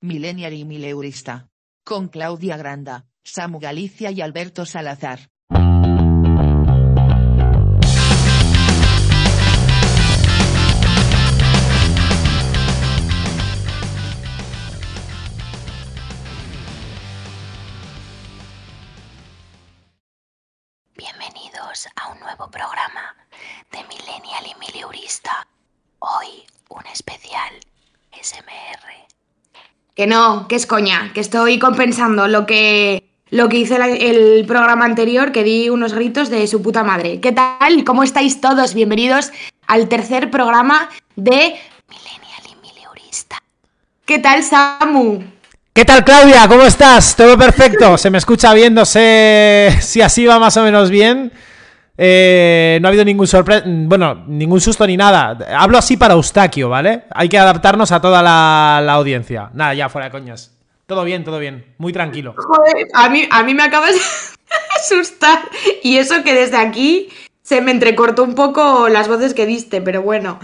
Millennial y Mileurista. Con Claudia Granda, Samu Galicia y Alberto Salazar. Bienvenidos a un nuevo programa de Millennial y Mileurista. Hoy un especial SMR. Que no, que es coña, que estoy compensando lo que, lo que hice la- el programa anterior, que di unos gritos de su puta madre. ¿Qué tal? ¿Cómo estáis todos? Bienvenidos al tercer programa de... Millennial y Mileurista. ¿Qué tal, Samu? ¿Qué tal, Claudia? ¿Cómo estás? Todo perfecto. Se me escucha bien, no sé si así va más o menos bien. Eh, no ha habido ningún sorpresa, bueno, ningún susto ni nada. Hablo así para Eustaquio, ¿vale? Hay que adaptarnos a toda la, audiencia. Nada, ya fuera de coñas. Todo bien, todo bien. Muy tranquilo. Joder, a mí, a mí me acabas de asustar. Y eso que desde aquí se me entrecortó un poco las voces que diste, pero bueno.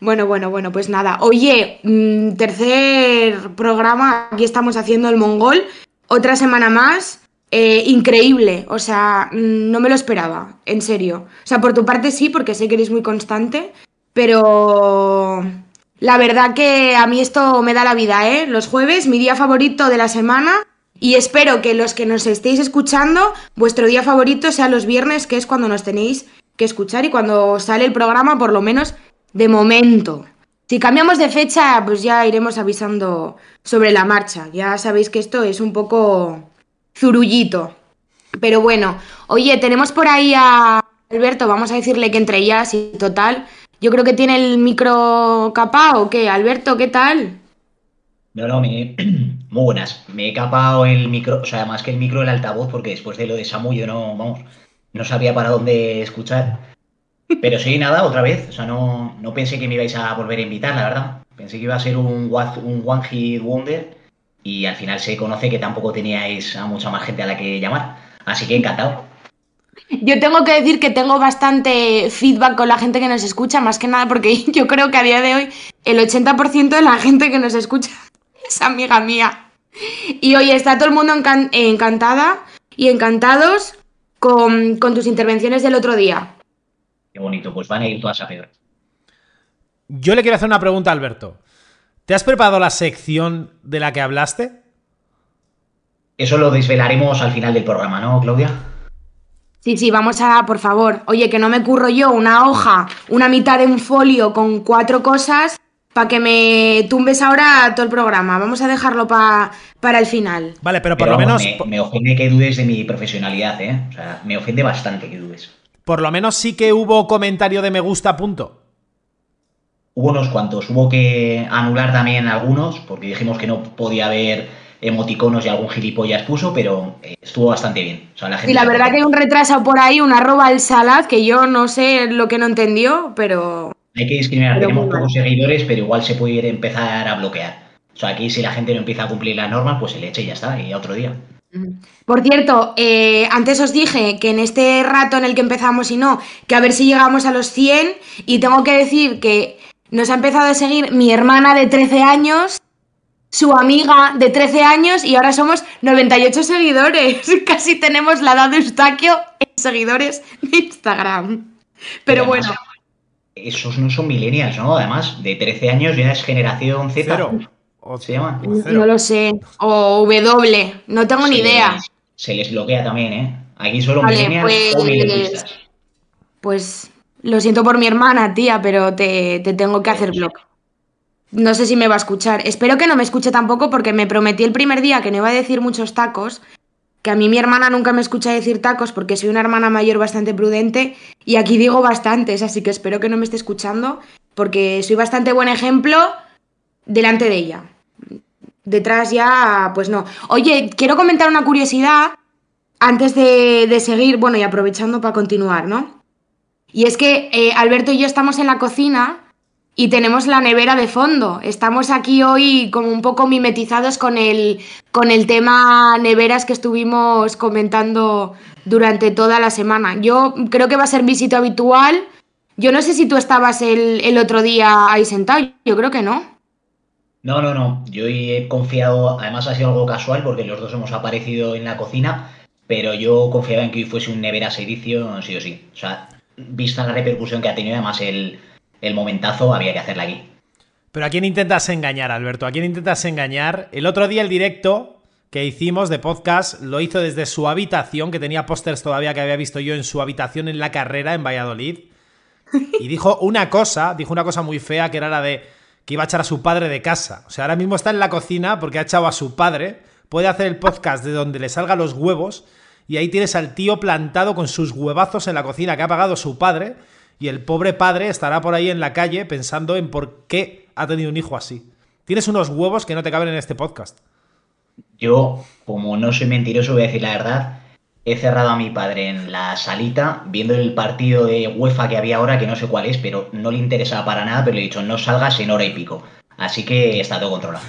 Bueno, bueno, bueno, pues nada. Oye, mm, tercer programa, aquí estamos haciendo el mongol. Otra semana más. Eh, increíble, o sea, mm, no me lo esperaba, en serio. O sea, por tu parte sí, porque sé que eres muy constante, pero la verdad que a mí esto me da la vida, ¿eh? Los jueves, mi día favorito de la semana. Y espero que los que nos estéis escuchando, vuestro día favorito sea los viernes, que es cuando nos tenéis que escuchar y cuando sale el programa, por lo menos de momento. Si cambiamos de fecha, pues ya iremos avisando sobre la marcha. Ya sabéis que esto es un poco zurullito. Pero bueno, oye, tenemos por ahí a Alberto, vamos a decirle que entre ellas y total. Yo creo que tiene el micro capao, ¿o qué? Alberto, ¿qué tal? No, no, me... muy buenas. Me he capado el micro, o sea, más que el micro, el altavoz, porque después de lo de Samu yo no, vamos, no sabía para dónde escuchar. Pero sí, nada, otra vez. O sea, no, no pensé que me ibais a volver a invitar, la verdad. Pensé que iba a ser un, un One Hit Wonder y al final se conoce que tampoco teníais a mucha más gente a la que llamar. Así que encantado. Yo tengo que decir que tengo bastante feedback con la gente que nos escucha, más que nada porque yo creo que a día de hoy el 80% de la gente que nos escucha es amiga mía. Y hoy está todo el mundo encan- encantada y encantados con, con tus intervenciones del otro día. Qué bonito, pues van a ir todas a peor. Yo le quiero hacer una pregunta a Alberto. ¿Te has preparado la sección de la que hablaste? Eso lo desvelaremos al final del programa, ¿no, Claudia? Sí, sí, vamos a, por favor. Oye, que no me curro yo una hoja, una mitad de un folio con cuatro cosas para que me tumbes ahora todo el programa. Vamos a dejarlo pa- para el final. Vale, pero por Pero lo menos... me, me ofende que dudes de mi profesionalidad, ¿eh? O sea, me ofende bastante que dudes. Por lo menos sí que hubo comentario de me gusta, punto. Hubo unos cuantos, hubo que anular también algunos, porque dijimos que no podía haber emoticonos y algún gilipollas puso, pero eh, estuvo bastante bien. O sea, la gente Y la se verdad que hay un retraso por ahí, un arroba al salad, que yo no sé lo que no entendió, pero... Hay que discriminar, Pero tenemos pocos seguidores, pero igual se puede empezar a bloquear. O sea, aquí si la gente no empieza a cumplir las normas, pues se le echa y ya está, y a otro día. Por cierto, eh, antes os dije que en este rato en el que empezamos y no, que a ver si llegamos a los 100 y tengo que decir que nos ha empezado a seguir mi hermana de 13 años, su amiga de 13 años y ahora somos 98 seguidores. Casi tenemos la edad de Eustaquio en seguidores de Instagram. Pero además, bueno, Esos no son millennials, ¿no? Además, de 13 años ya es generación Z. Cero. O- Se llama. o cero. no lo sé. O W, no tengo ni idea. les- se les bloquea también, ¿eh? Aquí solo Vale, millennials o pues- millennialistas. Pues lo siento por mi hermana, tía, pero te, te tengo que hacer blog. No sé si me va a escuchar. Espero que no me escuche tampoco porque me prometí el primer día que no iba a decir muchos tacos. Que a mí mi hermana nunca me escucha decir tacos porque soy una hermana mayor bastante prudente y aquí digo bastantes, así que espero que no me esté escuchando porque soy bastante buen ejemplo delante de ella. Detrás ya, pues no. Oye, quiero comentar una curiosidad antes de, de seguir, bueno, y aprovechando para continuar, ¿no? Y es que eh, Alberto y yo estamos en la cocina y tenemos la nevera de fondo. Estamos aquí hoy como un poco mimetizados con el, con el tema neveras que estuvimos comentando durante toda la semana. Yo creo que va a ser visita habitual. Yo no sé si tú estabas el, el otro día ahí sentado, yo creo que no. No, no, no. Yo he confiado, además ha sido algo casual porque los dos hemos aparecido en la cocina, pero yo confiaba en que hoy fuese un Neveras edición, sí o sí. O sea, vista la repercusión que ha tenido, además el, el momentazo, había que hacerla aquí. Pero ¿a quién intentas engañar, Alberto? ¿A quién intentas engañar? El otro día el directo que hicimos de podcast lo hizo desde su habitación, que tenía pósters todavía que había visto yo en su habitación en la carrera en Valladolid. Y dijo una cosa, dijo una cosa muy fea, que era la de que iba a echar a su padre de casa. O sea, ahora mismo está en la cocina porque ha echado a su padre, puede hacer el podcast de donde le salgan los huevos, y ahí tienes al tío plantado con sus huevazos en la cocina que ha pagado su padre, y el pobre padre estará por ahí en la calle pensando en por qué ha tenido un hijo así. Tienes unos huevos que no te caben en este podcast. Yo, como no soy mentiroso, voy a decir la verdad. He cerrado a mi padre en la salita viendo el partido de UEFA que había ahora, que no sé cuál es, pero no le interesaba para nada, pero le he dicho, no salgas en hora y pico. Así que está todo controlado.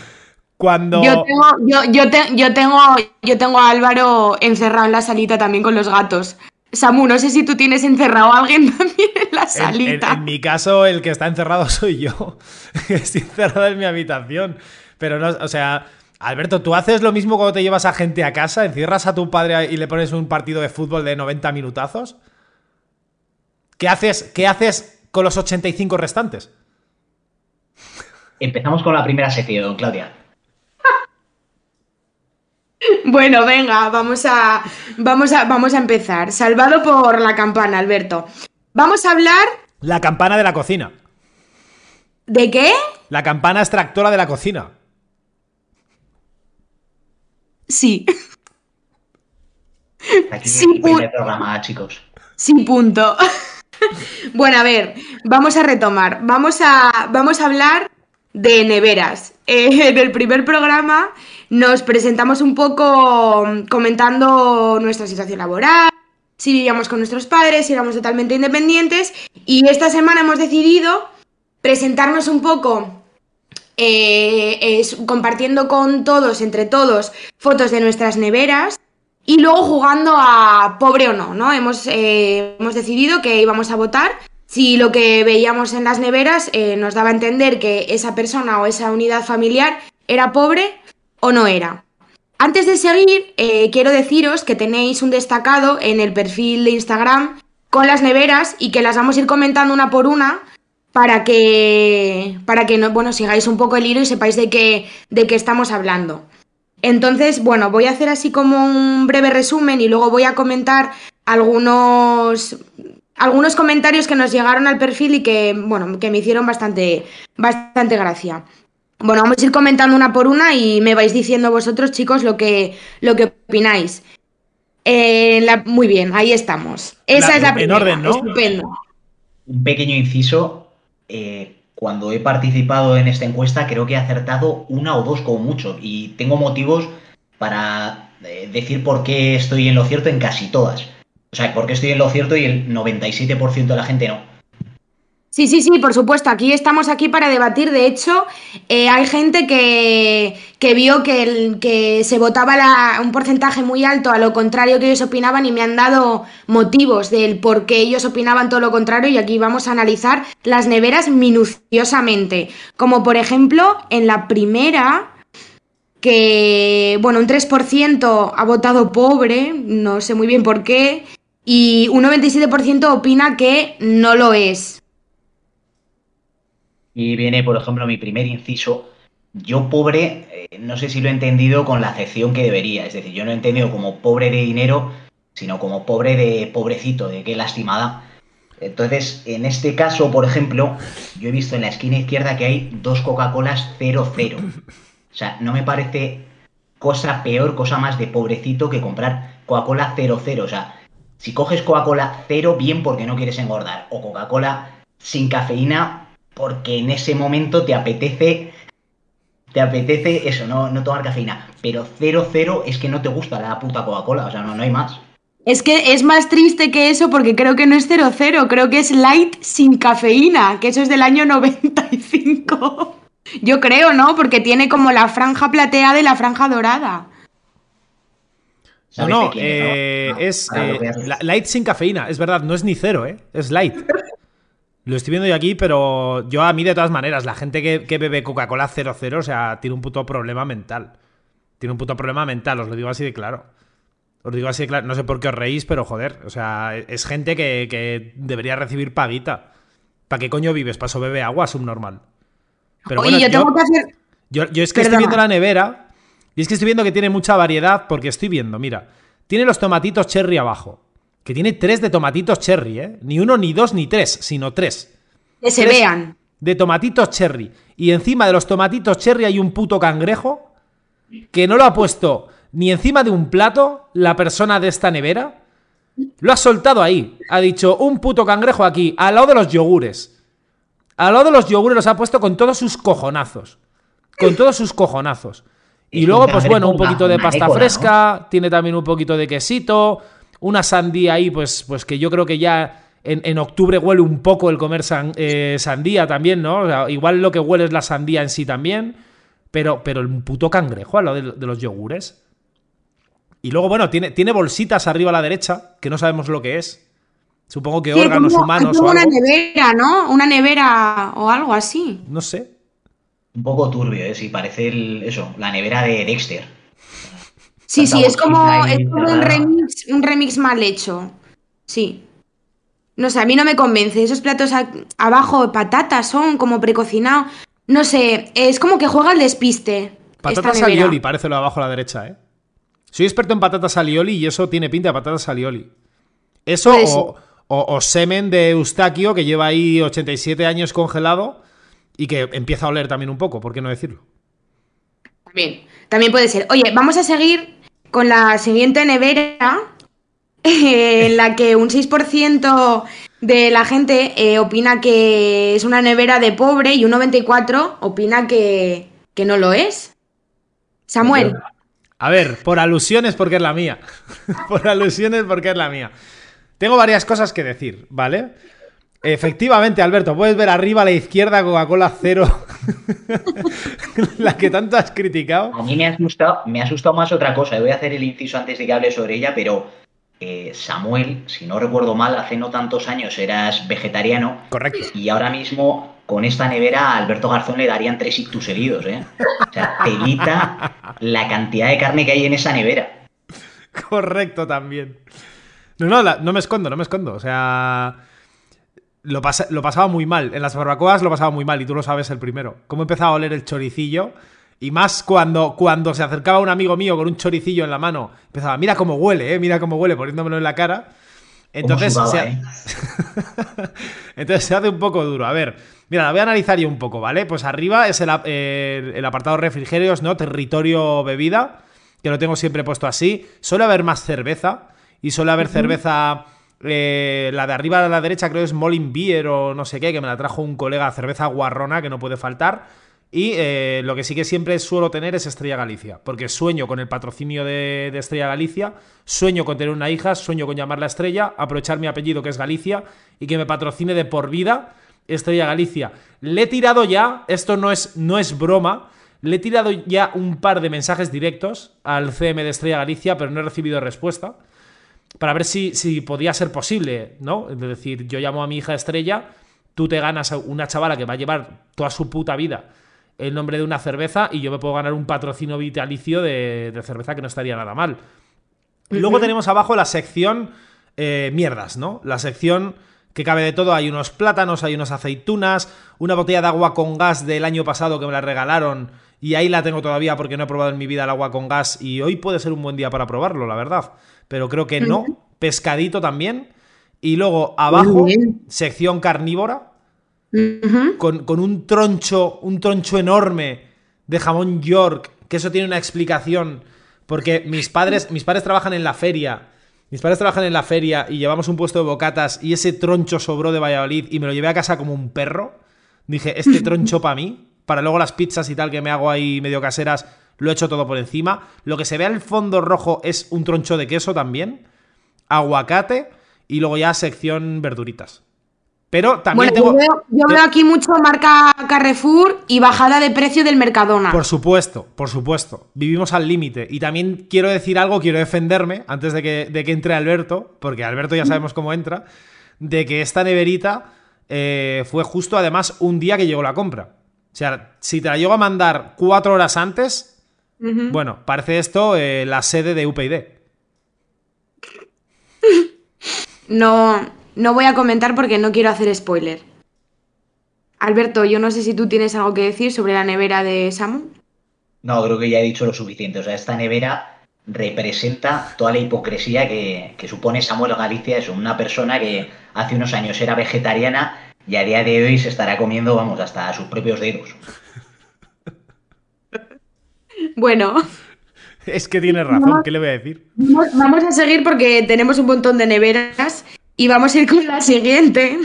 Cuando... Yo tengo, yo, yo, te- yo tengo, yo tengo a Álvaro encerrado en la salita también con los gatos. Samu, no sé si tú tienes encerrado a alguien también en la En, en- salita. en mi caso, el que está encerrado soy yo. Estoy encerrado en mi habitación. Pero no, o sea, Alberto, ¿tú haces lo mismo cuando te llevas a gente a casa? ¿Encierras a tu padre y le pones un partido de fútbol de 90 minutazos? ¿Qué haces, qué haces con los 85 restantes? Empezamos con la primera sección, Claudia. Bueno, venga, vamos a, vamos a, vamos a empezar. Salvado por la campana, Alberto. Vamos a hablar La campana de la cocina. de qué? La campana extractora de la cocina. Sí, Aquí Sí, el primer pu- programa, chicos. sí, punto. Bueno, a ver, vamos a retomar. Vamos a, vamos a hablar de neveras. Eh, en el primer programa nos presentamos un poco mm, comentando nuestra situación laboral, si vivíamos con nuestros padres, si éramos totalmente independientes. Y esta semana hemos decidido presentarnos un poco eh, compartiendo con todos, entre todos, fotos de nuestras neveras y luego jugando a pobre o no, ¿no? Hemos, eh, hemos decidido que íbamos a votar si lo que veíamos en las neveras eh, nos daba a entender que esa persona o esa unidad familiar era pobre o no era. Antes de seguir, eh, quiero deciros que tenéis un destacado en el perfil de Instagram con las neveras y que las vamos a ir comentando una por una para que, para que no, bueno, sigáis un poco el hilo y sepáis de qué, de qué estamos hablando. Entonces, bueno, voy a hacer así como un breve resumen y luego voy a comentar algunos, algunos comentarios que nos llegaron al perfil y que, bueno, que me hicieron bastante, bastante gracia. Bueno, vamos a ir comentando una por una y me vais diciendo vosotros, chicos, lo que, lo que opináis. Eh, la- muy bien, ahí estamos. Esa La- es la en primera. orden, ¿no? Estupendo. Un pequeño inciso. eh, cuando he participado en esta encuesta, creo que he acertado una o dos como mucho. Y tengo motivos para eh, decir por qué estoy en lo cierto en casi todas. O sea, por qué estoy en lo cierto y el 97% de la gente no. Sí, sí, sí, por supuesto. Aquí estamos aquí para debatir. De hecho, eh, hay gente que, que vio que, el- que se votaba un porcentaje muy alto a lo contrario que ellos opinaban y me han dado motivos del por qué ellos opinaban todo lo contrario y aquí vamos a analizar las neveras minuciosamente. Como por ejemplo, en la primera, que, bueno, un 3% ha votado pobre, no sé muy bien por qué, y un 97% opina que no lo es. Y viene, por ejemplo, mi primer inciso. Yo pobre, eh, no sé si lo he entendido con la acepción que debería. Es decir, yo no he entendido como pobre de dinero, sino como pobre de pobrecito, de qué lastimada. Entonces, en este caso, por ejemplo, yo he visto en la esquina izquierda que hay dos Coca-Colas 00. O sea, no me parece cosa peor, cosa más de pobrecito que comprar Coca-Cola 00. O sea, si coges Coca-Cola 0, bien porque no quieres engordar. O Coca-Cola sin cafeína, porque en ese momento te apetece. Te apetece eso, no, no tomar cafeína. Pero 00 es que no te gusta la puta Coca-Cola. O sea, no, no hay más. Es que es más triste que eso porque creo que no es 00, creo que es light sin cafeína, que eso es del año 95. Yo creo, ¿no? Porque tiene como la franja plateada y la franja dorada. No, ¿Sabes no, quién eh, no? es eh, light sin cafeína. Es verdad, no es ni cero, ¿eh? Es light. Lo estoy viendo yo aquí, pero yo a mí de todas maneras, la gente que, que bebe Coca-Cola 00, o sea, tiene un puto problema mental. Tiene un puto problema mental, os lo digo así de claro. Os lo digo así de claro. No sé por qué os reís, pero joder, o sea, es gente que, que debería recibir paguita. ¿Para qué coño vives? ¿Para eso bebe agua subnormal? Pero Oye, bueno, yo tengo que hacer. yo, yo es que Perdona. estoy viendo la nevera y es que estoy viendo que tiene mucha variedad porque estoy viendo, mira, tiene los tomatitos cherry abajo. Que tiene tres de tomatitos cherry, ¿eh? Ni uno, ni dos, ni tres, sino tres. Que se Tres vean. De tomatitos cherry. Y encima de los tomatitos cherry hay un puto cangrejo que no lo ha puesto ni encima de un plato la persona de esta nevera. Lo ha soltado ahí. Ha dicho un puto cangrejo aquí, al lado de los yogures. Al lado de los yogures los ha puesto con todos sus cojonazos. Con todos sus cojonazos. Y luego, pues bueno, un poquito de pasta fresca, tiene también un poquito de quesito, una sandía ahí, pues, pues que yo creo que ya en, en octubre huele un poco el comer san- eh, sandía también, ¿no? O sea, igual lo que huele es la sandía en sí también, pero, pero el puto cangrejo al lado de, de los yogures. Y luego, bueno, tiene, tiene bolsitas arriba a la derecha, que no sabemos lo que es. Supongo que Sí, órganos como- humanos como o una algo. nevera, ¿no? Una nevera o algo así. No sé. Un poco turbio, ¿eh? Sí, parece el, eso, la nevera de Dexter. Sí, sí, es como, es como un remix, un remix mal hecho. Sí. No sé, a mí no me convence. Esos platos a- abajo, patatas son como precocinados. No sé, es como que juega al despiste. Patatas alioli, parece lo de abajo a la derecha, ¿eh? Soy experto en patatas alioli y eso tiene pinta de patatas alioli. Eso o, o- o semen de Eustaquio que lleva ahí 87 años congelado y que empieza a oler también un poco, ¿por qué no decirlo? También, también puede ser. Oye, vamos a seguir con la siguiente nevera, en la que un 6% de la gente eh, opina que es una nevera de pobre y un 94% opina que, que no lo es. Samuel, A ver, por alusiones porque es la mía. por alusiones porque es la mía. Tengo varias cosas que decir, ¿vale? Efectivamente, Alberto, puedes ver arriba a la izquierda Coca-Cola cero. la que tanto has criticado. A mí me ha asustado, me ha asustado más otra cosa. Voy a hacer el inciso antes de que hable sobre ella, pero eh, Samuel, si no recuerdo mal, hace no tantos años eras vegetariano Correcto. y ahora mismo con esta nevera a Alberto Garzón le darían tres ictus heridos, ¿eh? O sea, telita la cantidad de carne que hay en esa nevera. Correcto también. No, no, la- no me escondo, no me escondo. O sea, lo, pasa- lo pasaba muy mal. En las barbacoas lo pasaba muy mal y tú lo sabes el primero. Cómo empezaba a oler el choricillo. Y más cuando, cuando se acercaba un amigo mío con un choricillo en la mano. Empezaba, mira cómo huele, eh, mira cómo huele, poniéndomelo en la cara. Entonces, se, ¿eh? entonces se hace un poco duro. A ver, mira, la voy a analizar yo un poco, ¿vale? Pues arriba es el, el apartado refrigerios, ¿no? Territorio bebida, que lo tengo siempre puesto así. Suele haber más cerveza y suele haber cerveza... eh, la de arriba a la derecha creo es Molin Beer o no sé qué, que me la trajo un colega, cerveza guarrona que no puede faltar. Y eh, lo que sí que siempre suelo tener es Estrella Galicia, porque sueño con el patrocinio de, de Estrella Galicia, sueño con tener una hija, sueño con llamarla Estrella, aprovechar mi apellido que es Galicia y que me patrocine de por vida Estrella Galicia. Le he tirado ya, esto no es, no es broma, le he tirado ya un par de mensajes directos al CM de Estrella Galicia, pero no he recibido respuesta para ver si, si podía ser posible, ¿no? Es decir, yo llamo a mi hija Estrella, tú te ganas a una chavala que va a llevar toda su puta vida el nombre de una cerveza y yo me puedo ganar un patrocinio vitalicio de, de cerveza que no estaría nada mal. Luego tenemos abajo la sección eh, mierdas, ¿no? La sección que cabe de todo. Hay unos plátanos, hay unas aceitunas, una botella de agua con gas del año pasado que me la regalaron y ahí la tengo todavía porque no he probado en mi vida el agua con gas y hoy puede ser un buen día para probarlo, la verdad. Pero creo que no. Pescadito también. Y luego abajo, sección carnívora, con, con un troncho, un troncho enorme de jamón York, que eso tiene una explicación, porque mis padres, mis padres trabajan en la feria, mis padres trabajan en la feria y llevamos un puesto de bocatas y ese troncho sobró de Valladolid y me lo llevé a casa como un perro. Dije, este troncho para mí, para luego las pizzas y tal que me hago ahí medio caseras, lo he hecho todo por encima. Lo que se ve al fondo rojo es un troncho de queso también, aguacate y luego ya sección verduritas. Pero también Bueno, tengo... yo, veo, yo veo aquí mucho marca Carrefour y bajada de precio del Mercadona. Por supuesto, por supuesto. Vivimos al límite. Y también quiero decir algo, quiero defenderme antes de que, de que entre Alberto, porque Alberto ya sabemos cómo entra, de que esta neverita eh, fue justo además un día que llegó la compra. O sea, si te la llego a mandar cuatro horas antes, Bueno, parece esto eh, la sede de UPyD. No, no voy a comentar porque no quiero hacer spoiler. Alberto, yo no sé si tú tienes algo que decir sobre la nevera de Samu. No, creo que ya he dicho lo suficiente. O sea, esta nevera representa toda la hipocresía que, que supone Samuel Galicia. Es una persona que hace unos años era vegetariana y a día de hoy se estará comiendo, vamos, hasta sus propios dedos. Bueno, Es que tienes razón, ¿qué le voy a decir? vamos vamos a seguir porque tenemos un montón de neveras y vamos a ir con la siguiente.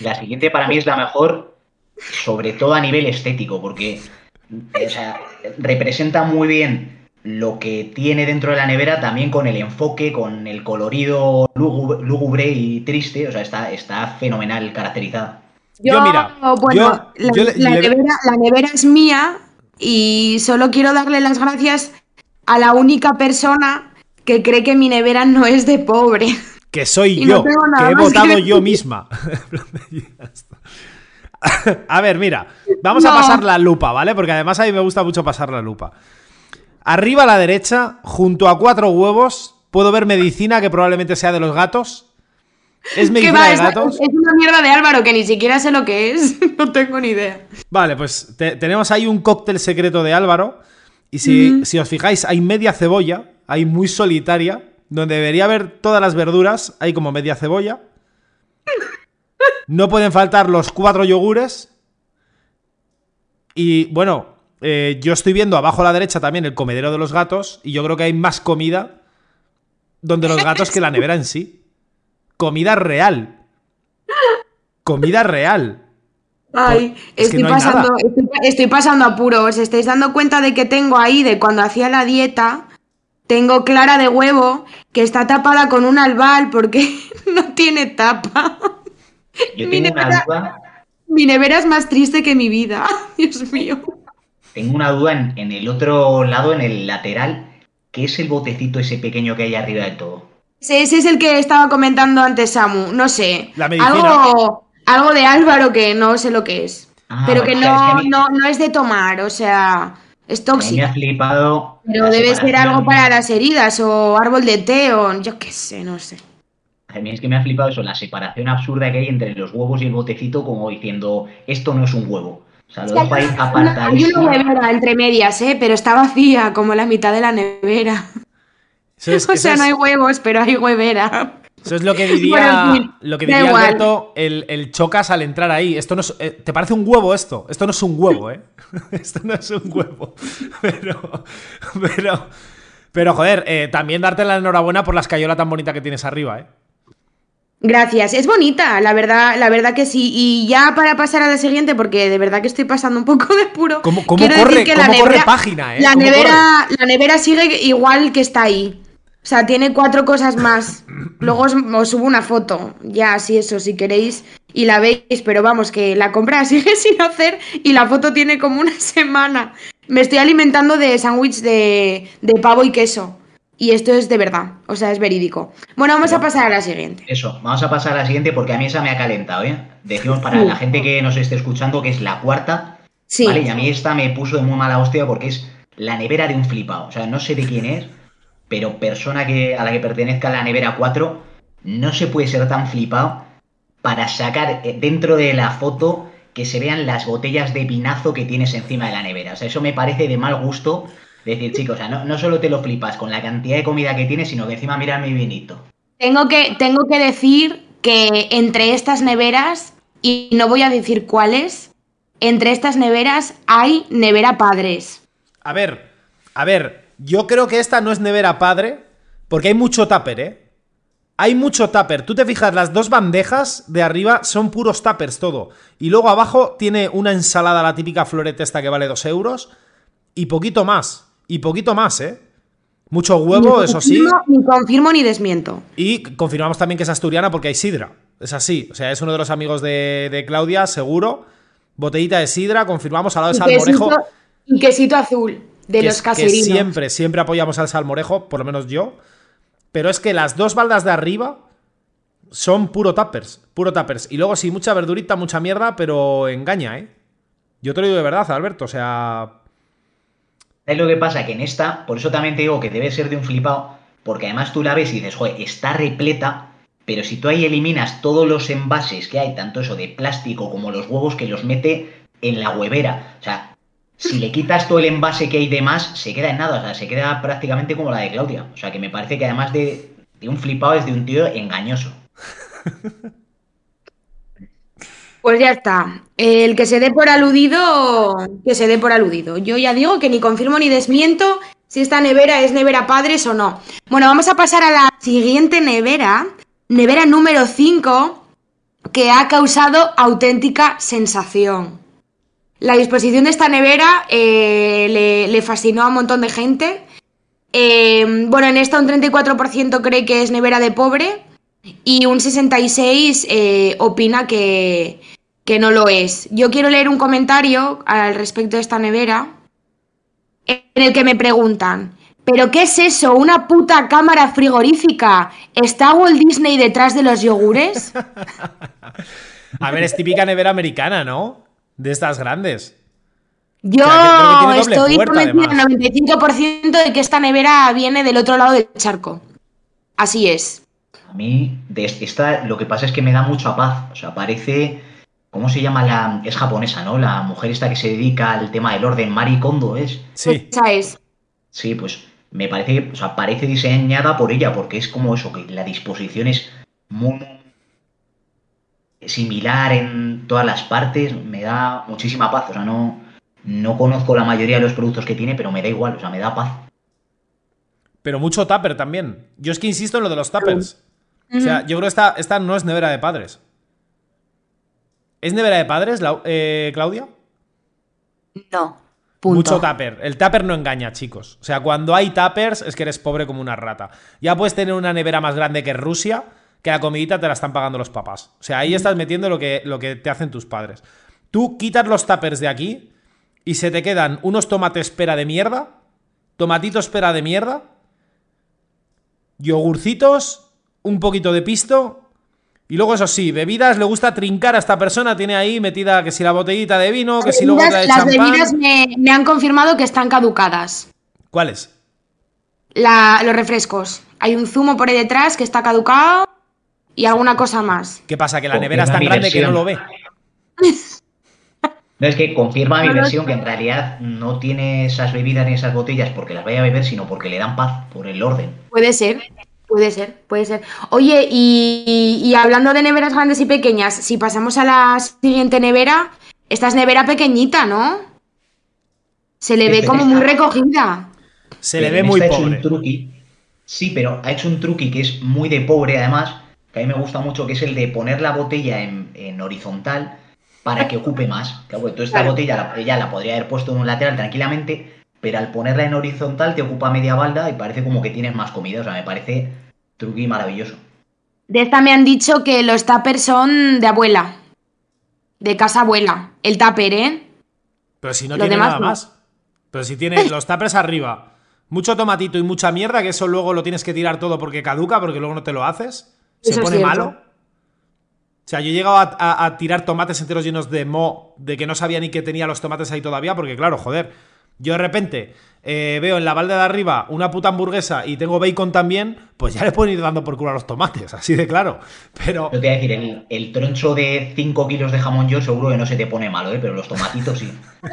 La siguiente para mí es la mejor, sobre todo a nivel estético, porque o sea, representa muy bien lo que tiene dentro de la nevera, también con el enfoque, con el colorido lúgu- lúgubre y triste. O sea, está, está fenomenal caracterizada. Yo, mira, bueno, yo- la, yo le- la le- nevera, la nevera es mía y solo quiero darle las gracias a la única persona que cree que mi nevera no es de pobre. Que soy Y yo, que he que votado yo misma. A ver, mira, vamos a pasar la lupa, ¿vale? Porque además a mí me gusta mucho pasar la lupa. Arriba a la derecha, junto a cuatro huevos, puedo ver medicina que probablemente sea de los gatos. ¿Es ¿Qué medicina va? de gatos? es una mierda de Álvaro que ni siquiera sé lo que es. No tengo ni idea. Vale, pues te- tenemos ahí un cóctel secreto de Álvaro. Y si, si os fijáis, hay media cebolla, hay muy solitaria, donde debería haber todas las verduras, hay como media cebolla. No pueden faltar los cuatro yogures. Y bueno, eh, yo estoy viendo abajo a la derecha también el comedero de los gatos, y yo creo que hay más comida donde los gatos que la nevera en sí. Comida real. Comida real. Ay, es que estoy, no pasando, estoy, estoy pasando apuros. ¿Os estáis dando cuenta de que tengo ahí, de cuando hacía la dieta, tengo clara de huevo que está tapada con un albal porque no tiene tapa? Yo Mi tengo una nevera- duda, Mi nevera es más triste que mi vida. Dios mío. tengo una duda en, en el otro lado, en el lateral, ¿qué es el botecito ese pequeño que hay arriba del todo? Ese, ese es el que estaba comentando antes Samu. No sé. La medicina. Algo, algo de Álvaro que no sé lo que es. Ah, pero que no, es que a mí- no, no es de tomar, o sea, es mí me tóxico. ha flipado. Pero debe ser algo para las heridas o árbol de té o yo qué sé, no sé. A mí es que me ha flipado eso, la separación absurda que hay entre los huevos y el botecito, como diciendo, esto no es un huevo. O sea, lo dejo ahí Hay una apartadísimo. nevera entre medias, ¿eh? Pero está vacía, como la mitad de la nevera. Eso es, o sea, no hay huevos, pero hay huevera. Eso es lo que diría, Bueno, lo que diría. Alberto, el, el chocas al entrar ahí. Esto no es, eh, ¿Te parece un huevo esto? Esto no es un huevo, ¿eh? esto no es un huevo. Pero, pero, pero joder, eh, también darte la enhorabuena por la escayola tan bonita que tienes arriba, ¿eh? Gracias, es bonita, la verdad, la verdad que sí. Y ya para pasar a la siguiente, porque de verdad que estoy pasando un poco de puro. ¿Cómo, cómo quiero corre, decir que la cómo corre nevera- página, eh? La ¿Cómo nevera, la nevera sigue igual que está ahí. O sea, tiene cuatro cosas más. Luego os, os subo una foto, ya así eso, si queréis, y la veis, pero vamos, que la compra sigue sin hacer y la foto tiene como una semana. Me estoy alimentando de sándwich de, de pavo y queso. Y esto es de verdad, o sea, es verídico. Bueno, vamos a pasar a la siguiente. Eso, vamos a pasar a la siguiente porque a mí esa me ha calentado, ¿eh? Decimos para la gente que nos esté escuchando que es la cuarta, Sí. ¿vale? Y a mí esta me puso de muy mala hostia porque es la nevera de un flipado. O sea, no sé de quién es, pero persona que, a la que pertenezca la nevera 4, no se puede ser tan flipado para sacar eh, dentro de la foto que se vean las botellas de pinazo que tienes encima de la nevera. O sea, eso me parece de mal gusto. Decir, chicos, o sea, no, no solo te lo flipas con la cantidad de comida que tienes, sino que encima mira mi vinito. Tengo que, tengo que decir que entre estas neveras, y no voy a decir cuáles, entre estas neveras hay nevera padres. A ver, a ver, yo creo que esta no es nevera padre, porque hay mucho tupper, ¿eh? Hay mucho tupper. Tú te fijas, las dos bandejas de arriba son puros tuppers todo. Y luego abajo tiene una ensalada, la típica floreta esta que vale dos euros. Y poquito más. Y poquito más, ¿eh? Mucho huevo, Ni eso sí. Ni confirmo ni desmiento. Y confirmamos también que es asturiana porque hay sidra. Es así. O sea, es uno de los amigos de, de Claudia, seguro. Botellita de sidra, confirmamos al lado de salmorejo. y quesito azul de que, los es- que caserinos. siempre, siempre apoyamos al salmorejo, por lo menos yo. Pero es que las dos baldas de arriba, son puro tappers, puro tappers. Y luego sí, mucha verdurita, mucha mierda, pero engaña, ¿eh? Yo te lo digo de verdad, Alberto, o sea... Es lo que pasa, que en esta, por eso también te digo que debe ser de un flipado, porque además tú la ves y dices, joder, está repleta, pero si tú ahí eliminas todos los envases que hay, tanto eso de plástico como los huevos que los mete en la huevera, o sea, si le quitas todo el envase que hay de más, se queda en nada, o sea, se queda prácticamente como la de Claudia. O sea, que me parece que además de, un flipado es de un tío engañoso. Pues ya está. El que se dé por aludido, que se dé por aludido. Yo ya digo que ni confirmo ni desmiento si esta nevera es nevera padres o no. Bueno, vamos a pasar a la siguiente nevera, nevera número 5, que ha causado auténtica sensación. La disposición de esta nevera eh, le, fascinó a un montón de gente. Eh, bueno, en esta un 34% cree que es nevera de pobre y un 66% eh, opina que, que no lo es. Yo quiero leer un comentario al respecto de esta nevera en el que me preguntan, ¿pero qué es eso? ¿Una puta cámara frigorífica? ¿Está Walt Disney detrás de los yogures? A ver, es típica nevera americana, ¿no? De estas grandes. Yo O sea, que que estoy convencida al 95% de que esta nevera viene del otro lado del charco. Así es. A mí, de esta, lo que pasa es que me da mucha paz. O sea, parece. ¿Cómo se llama la.? Es japonesa, ¿no? La mujer esta que se dedica al tema del orden, Mari Kondo, ¿es? Sí. Esa es. Sí, pues me parece que. O sea, parece diseñada por ella, porque es como eso, que la disposición es muy. Similar en todas las partes. Me da muchísima paz. O sea, no. No conozco la mayoría de los productos que tiene, pero me da igual, o sea, me da paz. Pero mucho tupper también. Yo es que insisto en lo de los tuppers. O sea, yo creo que esta, esta no es nevera de padres. ¿Es nevera de padres, Lau- eh, Claudia? No. Punto. Mucho tupper. El tupper no engaña, chicos. O sea, cuando hay tuppers es que eres pobre como una rata. Ya puedes tener una nevera más grande que Rusia, que la comidita te la están pagando los papás. O sea, ahí estás metiendo lo que, lo que te hacen tus padres. Tú quitas los tuppers de aquí y se te quedan unos tomates pera de mierda, tomatitos pera de mierda, yogurcitos, un poquito de pisto. Y luego, eso sí, bebidas, le gusta trincar a esta persona. Tiene ahí metida que si la botellita de vino, que si luego Las de bebidas- las champán. bebidas me, me han confirmado que están caducadas. ¿Cuáles? La- los refrescos. Hay un zumo por ahí detrás que está caducado y alguna cosa más. ¿Qué pasa? Que la Confirma nevera es tan grande que no lo ve. No es que confirma mi no, versión que en realidad no tiene esas bebidas ni esas botellas porque las vaya a beber, sino porque le dan paz por el orden. Puede ser, puede ser, puede ser. Oye, y, y hablando de neveras grandes y pequeñas, si pasamos a la siguiente nevera, esta es nevera pequeñita, ¿no? Se le ve como muy recogida. Se le ve muy esta ha hecho pobre. un truqui. Sí, pero ha hecho un truqui que es muy de pobre, además, que a mí me gusta mucho, que es el de poner la botella en, en horizontal para que ocupe más. Claro, tú esta Claro. botella la, ella la podría haber puesto en un lateral tranquilamente, pero al ponerla en horizontal te ocupa media balda y parece como que tienes más comida. O sea, me parece truqui maravilloso. De esta me han dicho que los tuppers son de abuela. De casa abuela. El tupper, ¿eh? Pero si no Lo tiene demás nada no. más. Pero si tiene los tuppers arriba, mucho tomatito y mucha mierda, que eso luego lo tienes que tirar todo porque caduca, porque luego no te lo haces. Se pone malo. O sea, yo he llegado a, a- a tirar tomates enteros llenos de mo, de que no sabía ni que tenía los tomates ahí todavía, porque claro, joder, yo de repente eh, veo en la balda de arriba una puta hamburguesa y tengo bacon también, pues ya le pueden ir dando por culo a los tomates, así de claro. Pero Yo te voy a decir, el, el troncho de 5 kilos de jamón yo seguro que no se te pone malo, ¿eh? pero los tomatitos sí.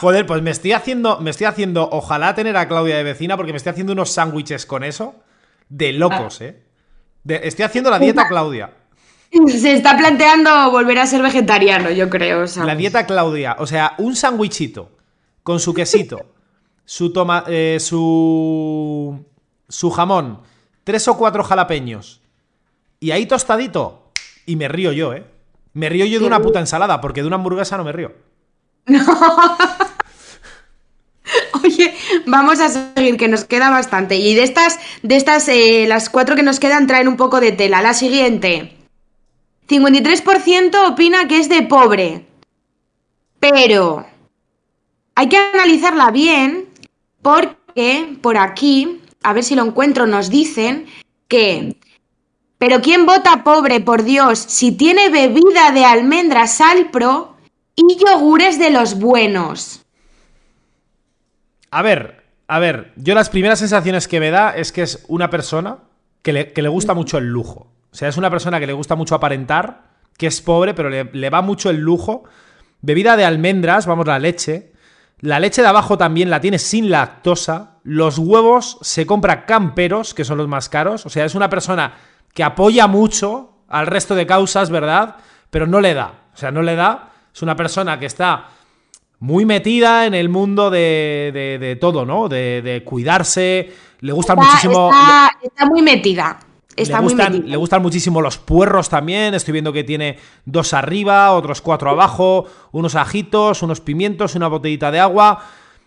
Joder, pues me estoy haciendo, me estoy haciendo, ojalá tener a Claudia de vecina, porque me estoy haciendo unos sándwiches con eso de locos, ¿eh? De- estoy haciendo la dieta Claudia. Se está planteando volver a ser vegetariano, yo creo. ¿sabes? La dieta Claudia, o sea, un sándwichito con su quesito, su toma, eh, su su jamón, tres o cuatro jalapeños y ahí tostadito y me río yo, ¿eh? Me río yo de una puta ensalada, porque de una hamburguesa no me río. Oye, vamos a seguir, que nos queda bastante. Y de estas, de estas, eh, las cuatro que nos quedan traen un poco de tela. La siguiente. 53% opina que es de pobre. Pero hay que analizarla bien porque por aquí, a ver si lo encuentro, nos dicen que Pero ¿quién vota pobre, por Dios, si tiene bebida de almendras Salpro y yogures de los buenos? A ver, a ver, yo las primeras sensaciones que me da es que es una persona que le, que le gusta mucho el lujo. O sea, es una persona que le gusta mucho aparentar, que es pobre, pero le, le va mucho el lujo. Bebida de almendras, vamos, la leche. La leche de abajo también la tiene sin lactosa. Los huevos se compra camperos, que son los más caros. O sea, es una persona que apoya mucho al resto de causas, ¿verdad? Pero no le da. O sea, no le da. Es una persona que está muy metida en el mundo de, de- de todo, ¿no? De, de cuidarse. Le gustan Está, muchísimo. está- está muy metida. Está le, muy gustan, metida. le gustan muchísimo los puerros también. Estoy viendo que tiene dos arriba, otros cuatro abajo, unos ajitos, unos pimientos, una botellita de agua.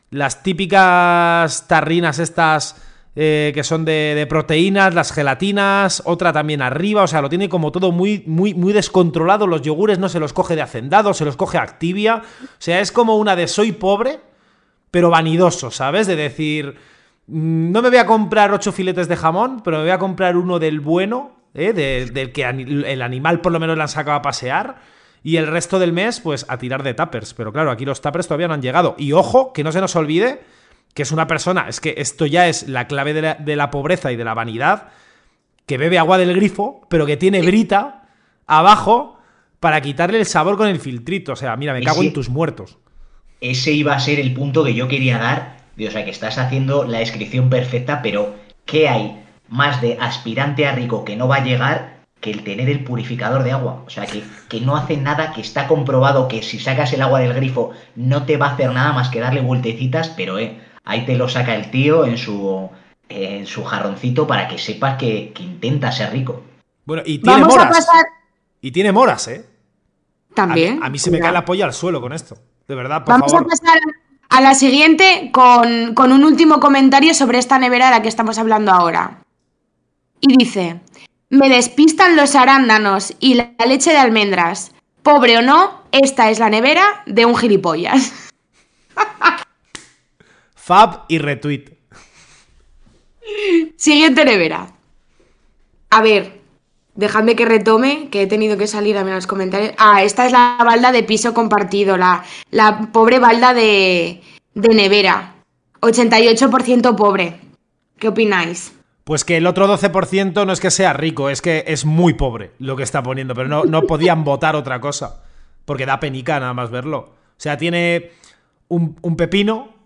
Las típicas tarrinas estas eh, que son de, proteínas, las gelatinas, otra también arriba. O sea, lo tiene como todo muy, muy, muy descontrolado. Los yogures no se los coge de hacendado, se los coge Activia. O sea, es como una de soy pobre, pero vanidoso, ¿sabes? De decir, mm, no me voy a comprar ocho filetes de jamón, pero me voy a comprar uno del bueno, ¿eh? De- del que el animal por lo menos le han sacado a pasear. Y el resto del mes, pues a tirar de tuppers. Pero claro, aquí los tuppers todavía no han llegado. Y ojo, que no se nos olvide que es una persona, es que esto ya es la clave de la, de la pobreza y de la vanidad, que bebe agua del grifo, pero que tiene brita abajo para quitarle el sabor con el filtrito. O sea, mira, me cago en tus muertos. Ese iba a ser el punto que yo quería dar. de, O sea, que estás haciendo la descripción perfecta, pero ¿qué hay más de aspirante a rico que no va a llegar que el tener el purificador de agua? O sea, que, que no hace nada, que está comprobado que si sacas el agua del grifo no te va a hacer nada más que darle vueltecitas, pero eh, ahí te lo saca el tío en su, en su jarroncito para que sepas que, que intenta ser rico. Bueno, y tiene Vamos a moras. pasar Y tiene moras, ¿eh? A mí, también. a mí se me cae la polla al suelo con esto. De verdad, por Vamos favor. a pasar a la siguiente con, con un último comentario sobre esta nevera de la que estamos hablando ahora. Y dice, me despistan los arándanos y la leche de almendras. Pobre o no, esta es la nevera de un gilipollas. Fab y retweet. Siguiente nevera. A ver, dejadme que retome, que he tenido que salir a mirar los comentarios. Ah, esta es la balda de piso compartido, la, la pobre balda de, de nevera. 88% pobre. ¿Qué opináis? Pues que el otro 12% no es que sea rico, es que es muy pobre lo que está poniendo, pero no, no podían votar otra cosa. Porque da penica nada más verlo. O sea, tiene un, un pepino,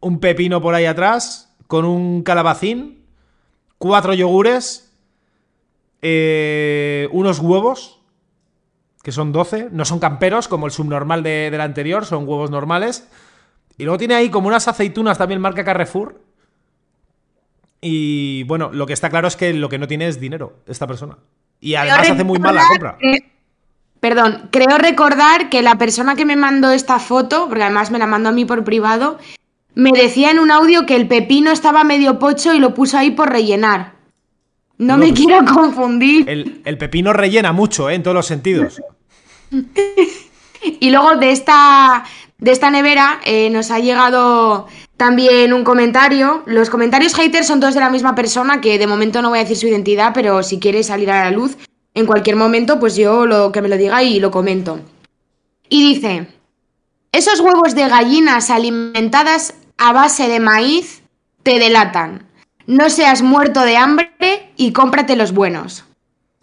un pepino por ahí atrás, con un calabacín, cuatro yogures, eh, unos huevos, que son 12, no son camperos como el subnormal de- del anterior, son huevos normales. Y luego tiene ahí como unas aceitunas también marca Carrefour. Y bueno, lo que está claro es que lo que no tiene es dinero, esta persona. Y además Creo hace muy mal la compra. que- Perdón, creo recordar que la persona que me mandó esta foto, porque además me la mandó a mí por privado, me decía en un audio que el pepino estaba medio pocho y lo puso ahí por rellenar. No, No, me pues- quiero confundir. El, el pepino rellena mucho, ¿eh? En todos los sentidos. Y luego de esta, de esta nevera eh, nos ha llegado también un comentario. Los comentarios haters son todos de la misma persona, que de momento no voy a decir su identidad, pero si quiere salir a la luz en cualquier momento, pues yo lo que me lo diga y lo comento. Y dice, esos huevos de gallinas alimentadas a base de maíz te delatan. No seas muerto de hambre y cómprate los buenos.